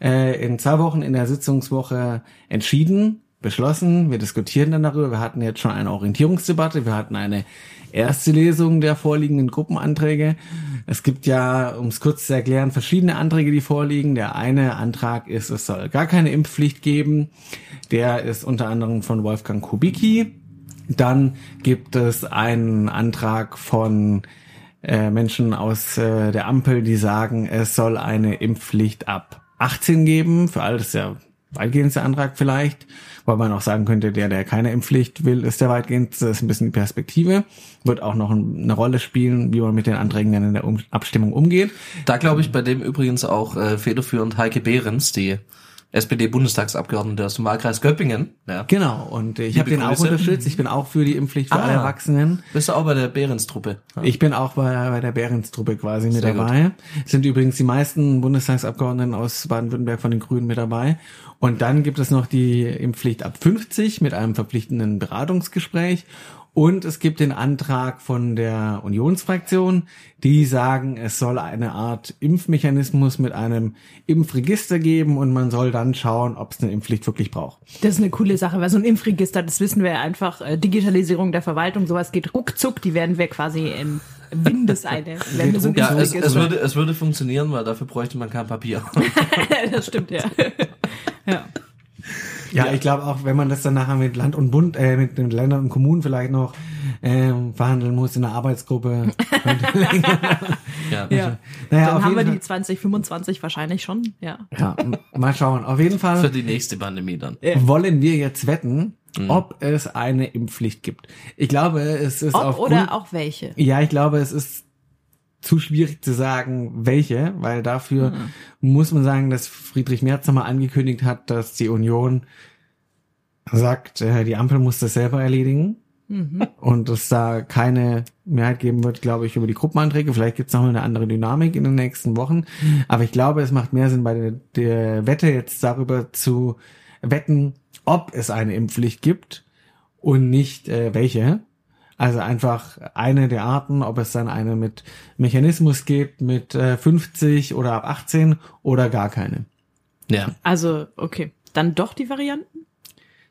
äh, in zwei Wochen in der Sitzungswoche entschieden, beschlossen. Wir diskutieren dann darüber. Wir hatten jetzt schon eine Orientierungsdebatte, wir hatten eine erste Lesung der vorliegenden Gruppenanträge. Es gibt ja, um es kurz zu erklären, verschiedene Anträge, die vorliegen. Der eine Antrag ist, es soll gar keine Impfpflicht geben. Der ist unter anderem von Wolfgang Kubicki. Dann gibt es einen Antrag von äh, Menschen aus äh, der Ampel, die sagen, es soll eine Impfpflicht ab 18 geben. Für alle das ist der weitgehendste Antrag vielleicht, weil man auch sagen könnte, der, der keine Impfpflicht will, ist der weitgehendste. Das ist ein bisschen die Perspektive. Wird auch noch ein- eine Rolle spielen, wie man mit den Anträgen dann in der um Abstimmung umgeht. Da glaube ich bei dem übrigens auch äh, federführend Heike Behrens, die SPD-Bundestagsabgeordnete aus dem Wahlkreis Göppingen. Ja. Genau, und ich habe den auch unterstützt. Ich bin auch für die Impfpflicht für Ah. alle Erwachsenen. Bist du auch bei der Behrens-Truppe? Ja. Ich bin auch bei, bei der Behrenstruppe quasi mit Sehr gut. dabei. Sind übrigens die meisten Bundestagsabgeordneten aus Baden-Württemberg von den Grünen mit dabei. Und dann gibt es noch die Impfpflicht ab 50 mit einem verpflichtenden Beratungsgespräch. Und es gibt den Antrag von der Unionsfraktion, die sagen, es soll eine Art Impfmechanismus mit einem Impfregister geben und man soll dann schauen, ob es eine Impfpflicht wirklich braucht. Das ist eine coole Sache, weil so ein Impfregister, das wissen wir ja einfach, äh, Digitalisierung der Verwaltung, sowas geht ruckzuck, die werden wir quasi in Windeseile. Wenn wir so Ja, es, es, würde, es würde funktionieren, weil dafür bräuchte man kein Papier. das stimmt, ja. ja. Ja, ich glaube auch, wenn man das dann nachher mit Land und Bund, äh, mit den Ländern und Kommunen vielleicht noch ähm, verhandeln muss in der Arbeitsgruppe. Ja. ja. naja, Dann auf haben wir die 2025 wahrscheinlich schon, ja. Ja, mal schauen. Auf jeden Für Fall die nächste Pandemie dann. wollen wir jetzt wetten, ob es eine Impfpflicht gibt. Ich glaube, es ist Ob auf oder auch welche. Ja, ich glaube, es ist zu schwierig zu sagen, welche, weil dafür Hm. muss man sagen, dass Friedrich Merz nochmal angekündigt hat, dass die Union sagt, äh, die Ampel muss das selber erledigen Mhm. und es da keine Mehrheit geben wird, glaube ich, über die Gruppenanträge. Vielleicht gibt es nochmal eine andere Dynamik in den nächsten Wochen. Aber ich glaube, es macht mehr Sinn, bei der, der Wette jetzt darüber zu wetten, ob es eine Impfpflicht gibt und nicht äh, welche. Also einfach eine der Arten, ob es dann eine mit Mechanismus gibt, mit äh, 50 oder ab 18 oder gar keine. Ja. Also, okay. Dann doch die Varianten?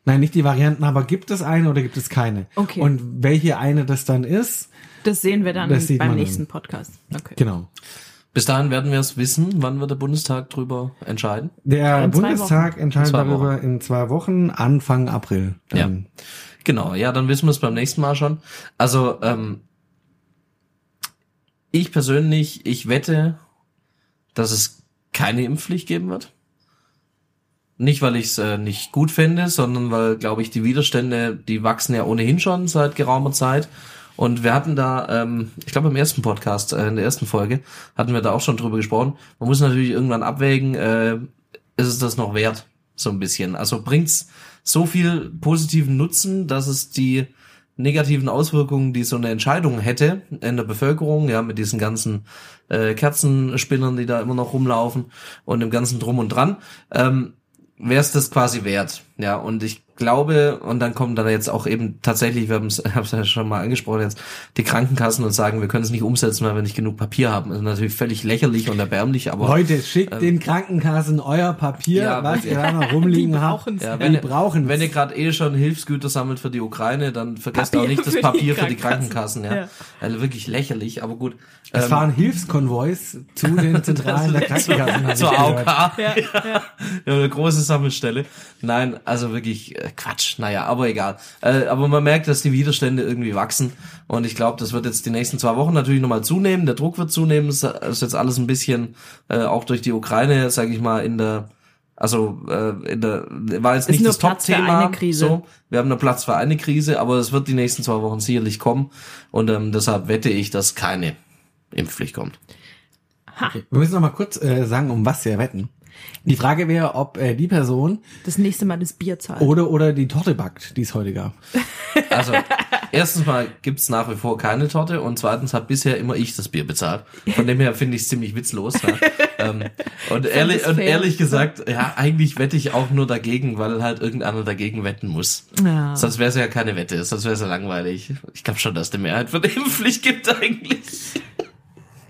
Nein, nicht die Varianten, aber gibt es eine oder gibt es keine? Okay. Und welche eine das dann ist, Das sehen wir dann beim man nächsten dann. Podcast. Okay. genau. Bis dahin werden wir es wissen, wann wird der Bundestag drüber entscheiden. Der In Bundestag entscheidet In zwei darüber in zwei Wochen, Anfang April. Dann. Genau, ja, dann wissen wir es beim nächsten Mal schon. Also, ähm, ich persönlich, ich wette, dass es keine Impfpflicht geben wird. Nicht, weil ich es äh, nicht gut finde, sondern weil, glaube ich, die Widerstände, die wachsen ja ohnehin schon seit geraumer Zeit. Und wir hatten da, ähm, ich glaube im ersten Podcast, äh, in der ersten Folge, hatten wir da auch schon drüber gesprochen. Man muss natürlich irgendwann abwägen, äh, ist es das noch wert? So ein bisschen. Also bringt's so viel positiven Nutzen, dass es die negativen Auswirkungen, die so eine Entscheidung hätte in der Bevölkerung, ja, mit diesen ganzen äh, Kerzenspinnern, die da immer noch rumlaufen und dem ganzen Drum und Dran, ähm, wäre es das quasi wert. Ja, und ich glaube, und dann kommen dann jetzt auch eben tatsächlich, wir haben es ja schon mal angesprochen jetzt, die Krankenkassen und sagen, wir können es nicht umsetzen, weil wir nicht genug Papier haben. Das ist natürlich völlig lächerlich und erbärmlich, aber Leute, schickt den Krankenkassen euer Papier, Ja, was ihr da noch rumliegen Die habt. brauchen's. ja, die wenn, ihr- brauchen wenn ihr gerade eh schon Hilfsgüter sammelt für die Ukraine, dann vergesst Papier auch nicht das für die Papier für die Krankenkassen. Krankenkassen. Ja. Ja. Also wirklich lächerlich, aber gut. Es Ähm, fahren Hilfskonvois zu den Zentralen der Krankenkassen. zur. AOK. Ja, ja. Ja, eine große Sammelstelle. Nein, also wirklich äh, Quatsch. Naja, aber egal. Äh, aber man merkt, dass die Widerstände irgendwie wachsen. Und ich glaube, das wird jetzt die nächsten zwei Wochen natürlich nochmal zunehmen. Der Druck wird zunehmen. Es ist jetzt alles ein bisschen, äh, auch durch die Ukraine, sage ich mal, in der also äh, in der war jetzt Ist nicht nur das Platz für Top-Thema. eine Krise. So, wir haben nur Platz für eine Krise, aber es wird die nächsten zwei Wochen sicherlich kommen. Und ähm, deshalb wette ich, dass keine Impfpflicht kommt. Wir müssen noch mal kurz äh, sagen, um was wir wetten. Die Frage wäre, ob äh, die Person Das nächste Mal das Bier zahlt. oder oder die Torte backt, die es heute gab. Also, erstens mal gibt's nach wie vor keine Torte und zweitens hat bisher immer ich das Bier bezahlt. Von dem her finde ich es ziemlich witzlos. Ja. ähm, und, ehrlich, und ehrlich gesagt, ja, eigentlich wette ich auch nur dagegen, weil halt irgendeiner dagegen wetten muss. Ja. Sonst wäre es ja keine Wette, sonst wäre es ja langweilig. Ich glaube schon, dass die Mehrheit für die Impfpflicht gibt eigentlich.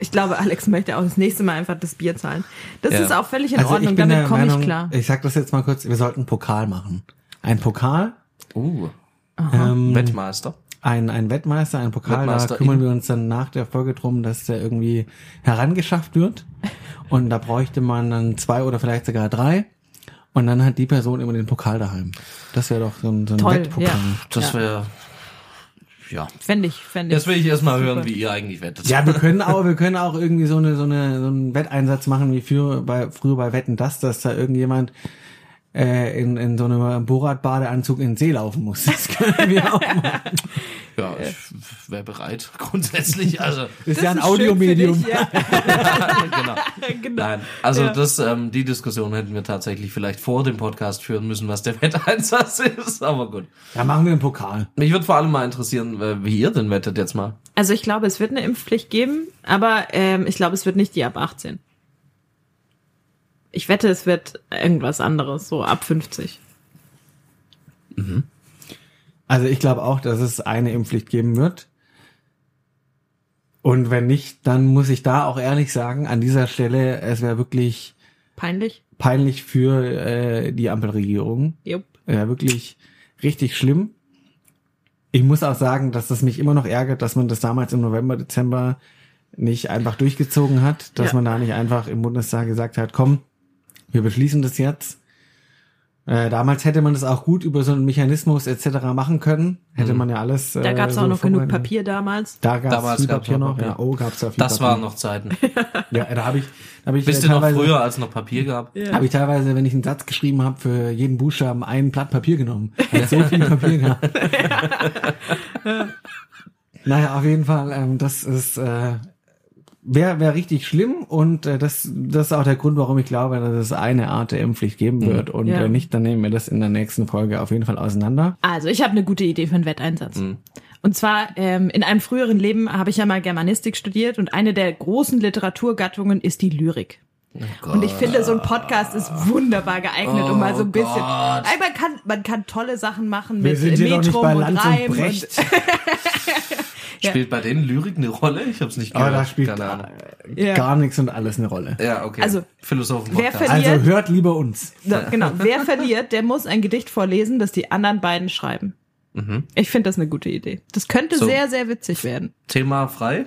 Ich glaube, Alex möchte auch das nächste Mal einfach das Bier zahlen. Das Ja. ist auch völlig in Also Ordnung, ich damit komme ich Meinung, klar. Ich sag das jetzt mal kurz, wir sollten einen Pokal machen. Ein Pokal, Uh, ähm, Wettmeister. ein, ein Wettmeister, ein Pokal, Wettmeister da kümmern in- wir uns dann nach der Folge drum, dass der irgendwie herangeschafft wird. Und da bräuchte man dann zwei oder vielleicht sogar drei. Und dann hat die Person immer den Pokal daheim. Das wäre doch so ein, so ein Toll, Wettpokal. ja. Das Ja. wäre, ja. Fände ich, fände ich. Jetzt will ich erstmal super. hören, wie ihr eigentlich wettet. Ja, wir können auch, wir können auch irgendwie so eine, so eine, so einen Wetteinsatz machen wie für, bei, früher bei Wetten, dass, dass da irgendjemand äh, in, in so einem Borat-Badeanzug in den See laufen muss. Das können wir auch machen. Ja, ich wäre bereit, grundsätzlich. Also, Das ist ja ein Audiomedium. Ja. genau. genau. Nein, also Ja. das, ähm, die Diskussion hätten wir tatsächlich vielleicht vor dem Podcast führen müssen, was der Wetteinsatz ist, aber gut. Da machen wir einen Pokal. Mich würde vor allem mal interessieren, äh, wie ihr denn wettet jetzt mal. Also ich glaube, es wird eine Impfpflicht geben, aber ähm, ich glaube, es wird nicht die ab 18. Ich wette, es wird irgendwas anderes, so ab 50. Also ich glaube auch, dass es eine Impfpflicht geben wird. Und wenn nicht, dann muss ich da auch ehrlich sagen, an dieser Stelle, es wäre wirklich Peinlich? peinlich für äh, die Ampelregierung. Jupp. Ja, wirklich richtig schlimm. Ich muss auch sagen, dass das mich immer noch ärgert, dass man das damals im November, Dezember nicht einfach durchgezogen hat, dass Ja. man da nicht einfach im Bundestag gesagt hat, komm, wir beschließen das jetzt. Äh, damals hätte man das auch gut über so einen Mechanismus etc. machen können. Hätte man ja alles. Da äh, gab es so auch noch genug. Papier damals. Da gab Damals es viel gab's Papier noch. Papier. Ja, oh, gab's da viel Das Papier. waren noch Zeiten. Ja, da habe ich, da habe ich Wisst äh, ihr noch früher, als es noch Papier gab? habe ich teilweise, wenn ich einen Satz geschrieben habe, für jeden Buchstaben ein Blatt Papier genommen. Weil so viel Papier gab. naja, auf jeden Fall, ähm, das ist äh, wäre wär richtig schlimm und äh, das, das ist auch der Grund, warum ich glaube, dass es eine Art der Impfpflicht geben wird. Und Ja. wenn nicht, dann nehmen wir das in der nächsten Folge auf jeden Fall auseinander. Also, ich habe eine gute Idee für einen Wetteinsatz. Und zwar, ähm, in einem früheren Leben habe ich ja mal Germanistik studiert und eine der großen Literaturgattungen ist die Lyrik. Und ich finde, so ein Podcast ist wunderbar geeignet, um mal so ein bisschen. Gott. Ey, man kann, man kann tolle Sachen machen Wir mit sind hier doch nicht Metrum bei und Lanz Reim. und Brecht. Ja. Spielt bei denen Lyrik eine Rolle? Ich hab's nicht Aber gehört. da spielt Ahnung. Ja. gar nichts und alles eine Rolle. Ja, okay. Also, Philosophen wer Podcast. verliert- Also hört lieber uns. So, genau. Wer verliert, der muss ein Gedicht vorlesen, das die anderen beiden schreiben. Ich finde das eine gute Idee. Das könnte So. sehr, sehr witzig werden. Thema frei?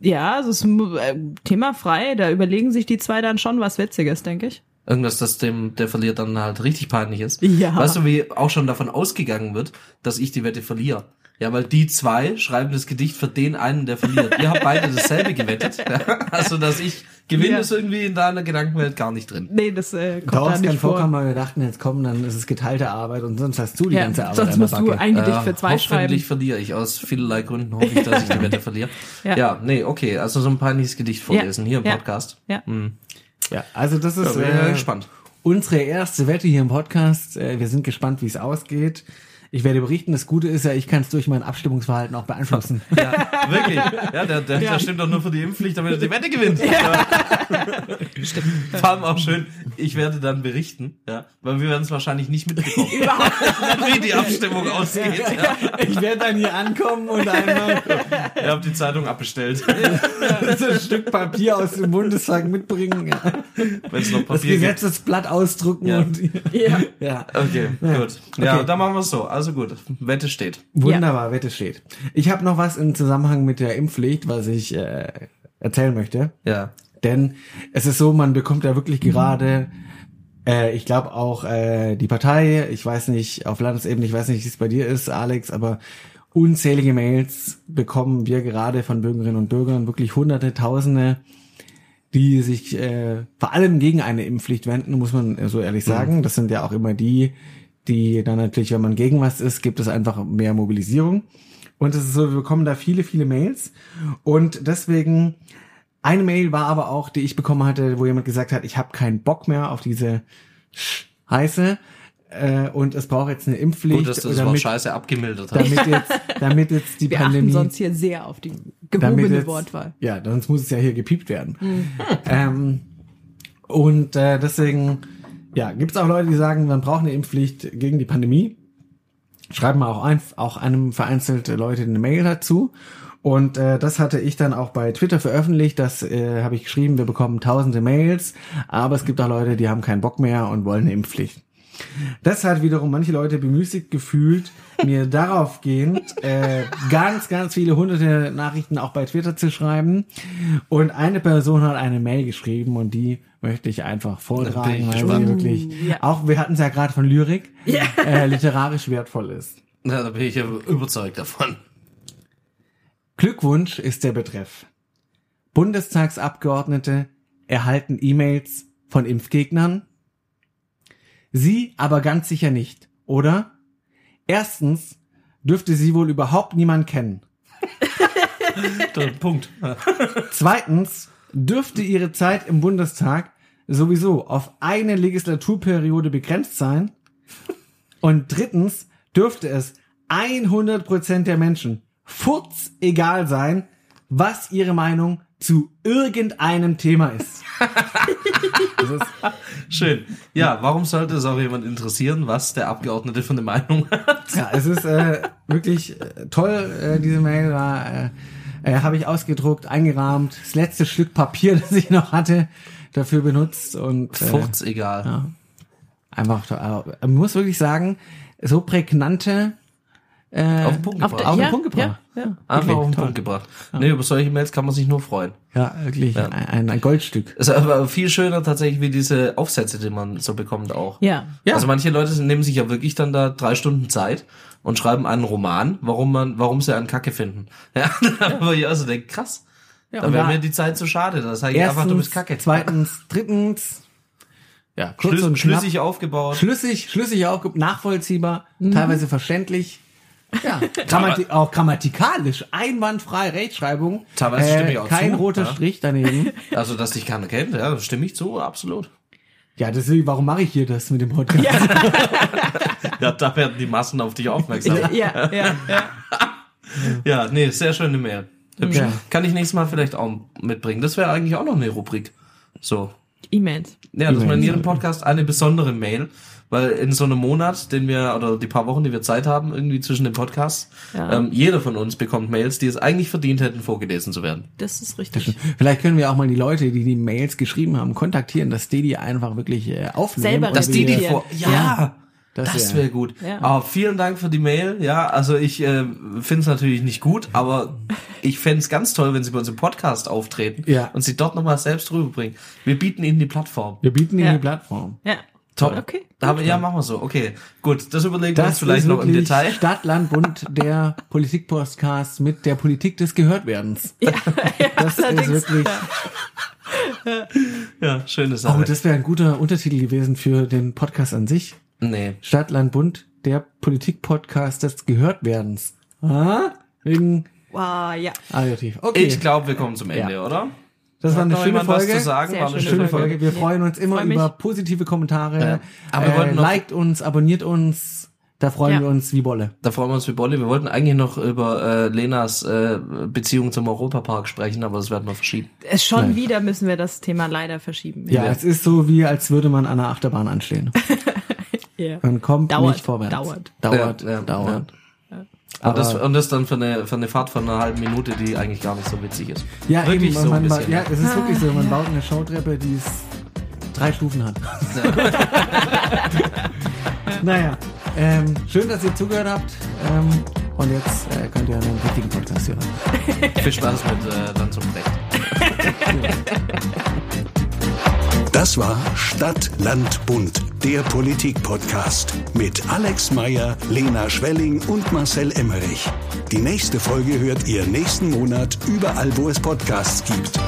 Ja, es ist äh, Thema frei. Da überlegen sich die zwei dann schon was Witziges, denke ich. Irgendwas, das dem, der verliert, dann halt richtig peinlich ist. Ja. Weißt du, wie auch schon davon ausgegangen wird, dass ich die Wette verliere? Ja, weil die zwei schreiben das Gedicht für den einen, der verliert. Ihr habt beide dasselbe gewettet. Ja, also, dass ich gewinne, Ja. ist irgendwie in deiner Gedankenwelt gar nicht drin. Nee, das äh, kommt Da da kann nicht vor. vorkommen, weil wir dachten, jetzt kommen, dann ist es geteilte Arbeit und sonst hast du die Ja, ganze Arbeit sonst musst du Backe. ein Gedicht Äh, für zwei hoffentlich schreiben. verliere ich. Aus vielerlei Gründen hoffe ich, dass ich die Wette verliere. Ja. Ja. nee, okay. Also so ein peinliches Gedicht vorlesen hier im Ja. Podcast. Ja. Ja, also das ist Ja, äh, gespannt. unsere erste Wette hier im Podcast. Äh, wir sind gespannt, wie es ausgeht. Ich werde berichten. Das Gute ist ja, ich kann es durch mein Abstimmungsverhalten auch beeinflussen. Ja, wirklich. Ja, der, der, der stimmt doch nur für die Impfpflicht, damit er die Wette gewinnt. Ja. Stimmt. Vor allem auch schön, ich werde dann berichten, ja, weil wir werden es wahrscheinlich nicht mitbekommen, wie die Abstimmung ausgeht. Ja. Ich werde dann hier ankommen und einmal Ihr habt die Zeitung abbestellt. so ein Stück Papier aus dem Bundestag mitbringen, ja. Wenn es noch das Papier gibt. Gesetzesblatt ausdrucken Ja. und Ja. ja. Okay, gut. Ja, Okay. dann machen wir es so. Also gut, Wette steht. Wunderbar, Wette steht. Ich habe noch was im Zusammenhang mit der Impfpflicht, was ich äh, erzählen möchte. Ja. Denn es ist so, man bekommt ja wirklich gerade, äh, ich glaube auch äh, die Partei, ich weiß nicht, auf Landesebene, ich weiß nicht, wie es bei dir ist, Alex, aber unzählige Mails bekommen wir gerade von Bürgerinnen und Bürgern, wirklich hunderte, tausende, die sich äh, vor allem gegen eine Impfpflicht wenden, muss man so ehrlich sagen. Das sind ja auch immer die, die dann natürlich, wenn man gegen was ist, gibt es einfach mehr Mobilisierung. Und es ist so, wir bekommen da viele, viele Mails. Und deswegen, eine Mail war aber auch, die ich bekommen hatte, wo jemand gesagt hat, ich habe keinen Bock mehr auf diese Scheiße äh, und es braucht jetzt eine Impfpflicht, Gut, dass du das Wort damit, Scheiße abgemildert hast. damit jetzt, damit jetzt die Wir Pandemie sonst hier sehr auf die gehobene jetzt, Wortwahl. Ja, sonst muss es ja hier gepiept werden. Ähm, und äh, deswegen, ja, gibt es auch Leute, die sagen, man braucht eine Impfpflicht gegen die Pandemie. Schreiben wir auch, ein, auch einem vereinzelte Leute eine Mail dazu. Und äh, das hatte ich dann auch bei Twitter veröffentlicht. Das äh, habe ich geschrieben, wir bekommen tausende Mails, aber es gibt auch Leute, die haben keinen Bock mehr und wollen eine Impfpflicht. Das hat wiederum manche Leute bemüßigt gefühlt, mir darauf gehend äh, ganz, ganz viele hunderte Nachrichten auch bei Twitter zu schreiben. Und eine Person hat eine Mail geschrieben und die möchte ich einfach vortragen, ich weil sie wirklich, Ja. auch wir hatten es ja gerade von Lyrik, äh, literarisch wertvoll ist. Ja, da bin ich ja überzeugt davon. Glückwunsch ist der Betreff. Bundestagsabgeordnete erhalten E-Mails von Impfgegnern? Sie aber ganz sicher nicht, oder? Erstens dürfte sie wohl überhaupt niemand kennen. Punkt. Zweitens dürfte ihre Zeit im Bundestag sowieso auf eine Legislaturperiode begrenzt sein. Und drittens dürfte es 100% der Menschen furz egal sein, was ihre Meinung zu irgendeinem Thema ist. Das ist Schön. Ja, warum sollte es auch jemand interessieren, was der Abgeordnete von der Meinung hat? Ja, es ist äh, wirklich äh, toll. Äh, diese Mail war, äh, äh, habe ich ausgedruckt, eingerahmt. Das letzte Stück Papier, das ich noch hatte, dafür benutzt und äh, Furz egal. ja. einfach. Äh, man muss wirklich sagen, so prägnante äh, Auf den Punkt Auf gebracht. auf den Ja, Punkt gebracht. ja, ja. Einfach auf den toll. Punkt gebracht. Nee, über solche Mails kann man sich nur freuen. Ja, wirklich Ja. Ein, ein Goldstück. Es ist aber viel schöner tatsächlich wie diese Aufsätze, die man so bekommt auch. Ja. Ja. Also manche Leute nehmen sich ja wirklich dann da drei Stunden Zeit und schreiben einen Roman, warum man, warum sie einen Kacke finden. Ja, aber ich also denke, krass. Ja, da und wäre mir die Zeit zu schade. Da sage ich einfach, du bist Erstens, Kacke. zweitens, drittens, ja, kurz Schlüss, und knapp. schlüssig aufgebaut. schlüssig, schlüssig auch nachvollziehbar, teilweise verständlich. Ja, Grammati auch grammatikalisch, einwandfrei Rechtschreibung. Teilweise stimme ich auch Kein zu, roter ja. Strich daneben. Also, dass dich keiner kennt, ja, das stimme ich zu, absolut. Ja, deswegen, warum mache ich hier das mit dem Podcast? Ja, da werden die Massen auf dich aufmerksam. Ja, ja, ja. Ja, nee, sehr schöne Mail. Hübsch. Ja. Kann ich nächstes Mal vielleicht auch mitbringen. Das wäre eigentlich auch noch eine Rubrik. So. E-Mails. Ja, dass man in jedem Podcast eine besondere Mail, weil in so einem Monat, den wir, oder die paar Wochen, die wir Zeit haben, irgendwie zwischen den Podcasts, Ja. ähm, jeder von uns bekommt Mails, die es eigentlich verdient hätten, vorgelesen zu werden. Das ist richtig. Vielleicht können wir auch mal die Leute, die die Mails geschrieben haben, kontaktieren, dass die die einfach wirklich äh, aufnehmen. Selber Dass die die vor, ja, Ja, das, das wäre wär- gut. Ja. Aber vielen Dank für die Mail. Ja, also ich äh, finde es natürlich nicht gut, aber ich fände es ganz toll, wenn sie bei uns im Podcast auftreten Ja. und sie dort nochmal selbst rüberbringen. Wir bieten ihnen die Plattform. Wir bieten ihnen Ja. die Plattform. Ja. Top. Okay. Aber, ja, machen wir so. Okay, gut. Das überlegen wir uns Das vielleicht noch im Detail. Stadt, Land, Bund, der Politik-Podcast mit der Politik des Gehörtwerdens. Ja, Das ist wirklich. Ja, schöne Sache. Oh, das wäre ein guter Untertitel gewesen für den Podcast an sich. Nee. Stadt, Land, Bund, der Politik-Podcast des Gehörtwerdens. Ah? Wegen Wow, ja. Adjektiv. Okay. Ich glaube, wir kommen zum Ende, Ja. oder? das war eine schöne jemand was Folge. zu sagen? Sehr War eine schöne Schöne schöne Folge. Wir Ja. freuen uns immer über positive Kommentare. Ja. Aber äh, liked uns, abonniert uns, Da freuen Ja. wir uns wie Bolle. Da freuen wir uns wie Bolle. Wir wollten eigentlich noch über äh, Lenas äh, Beziehung zum Europapark sprechen, aber das werden wir verschieben. Es schon Nein. wieder müssen wir das Thema leider verschieben. Ja, es ist so wie, als würde man an einer Achterbahn anstehen. Ja. Man kommt Dauert, nicht vorwärts. dauert. Dauert, Ja, ja, dauert. Und das, und das dann für eine, für eine Fahrt von einer halben Minute, die eigentlich gar nicht so witzig ist. Ja, Wirklich eben, so man, bisschen. ja, es ist wirklich so, man baut eine Showtreppe, die es drei Stufen hat. naja, ähm, schön, dass ihr zugehört habt. Ähm, und jetzt äh, könnt ihr einen richtigen Podcast hören. Viel Spaß mit äh, Lanz und Brecht. Das war Stadt, Land, Bund, der Politik-Podcast mit Alex Meyer, Lena Schwelling und Marcel Emmerich. Die nächste Folge hört ihr nächsten Monat überall, wo es Podcasts gibt.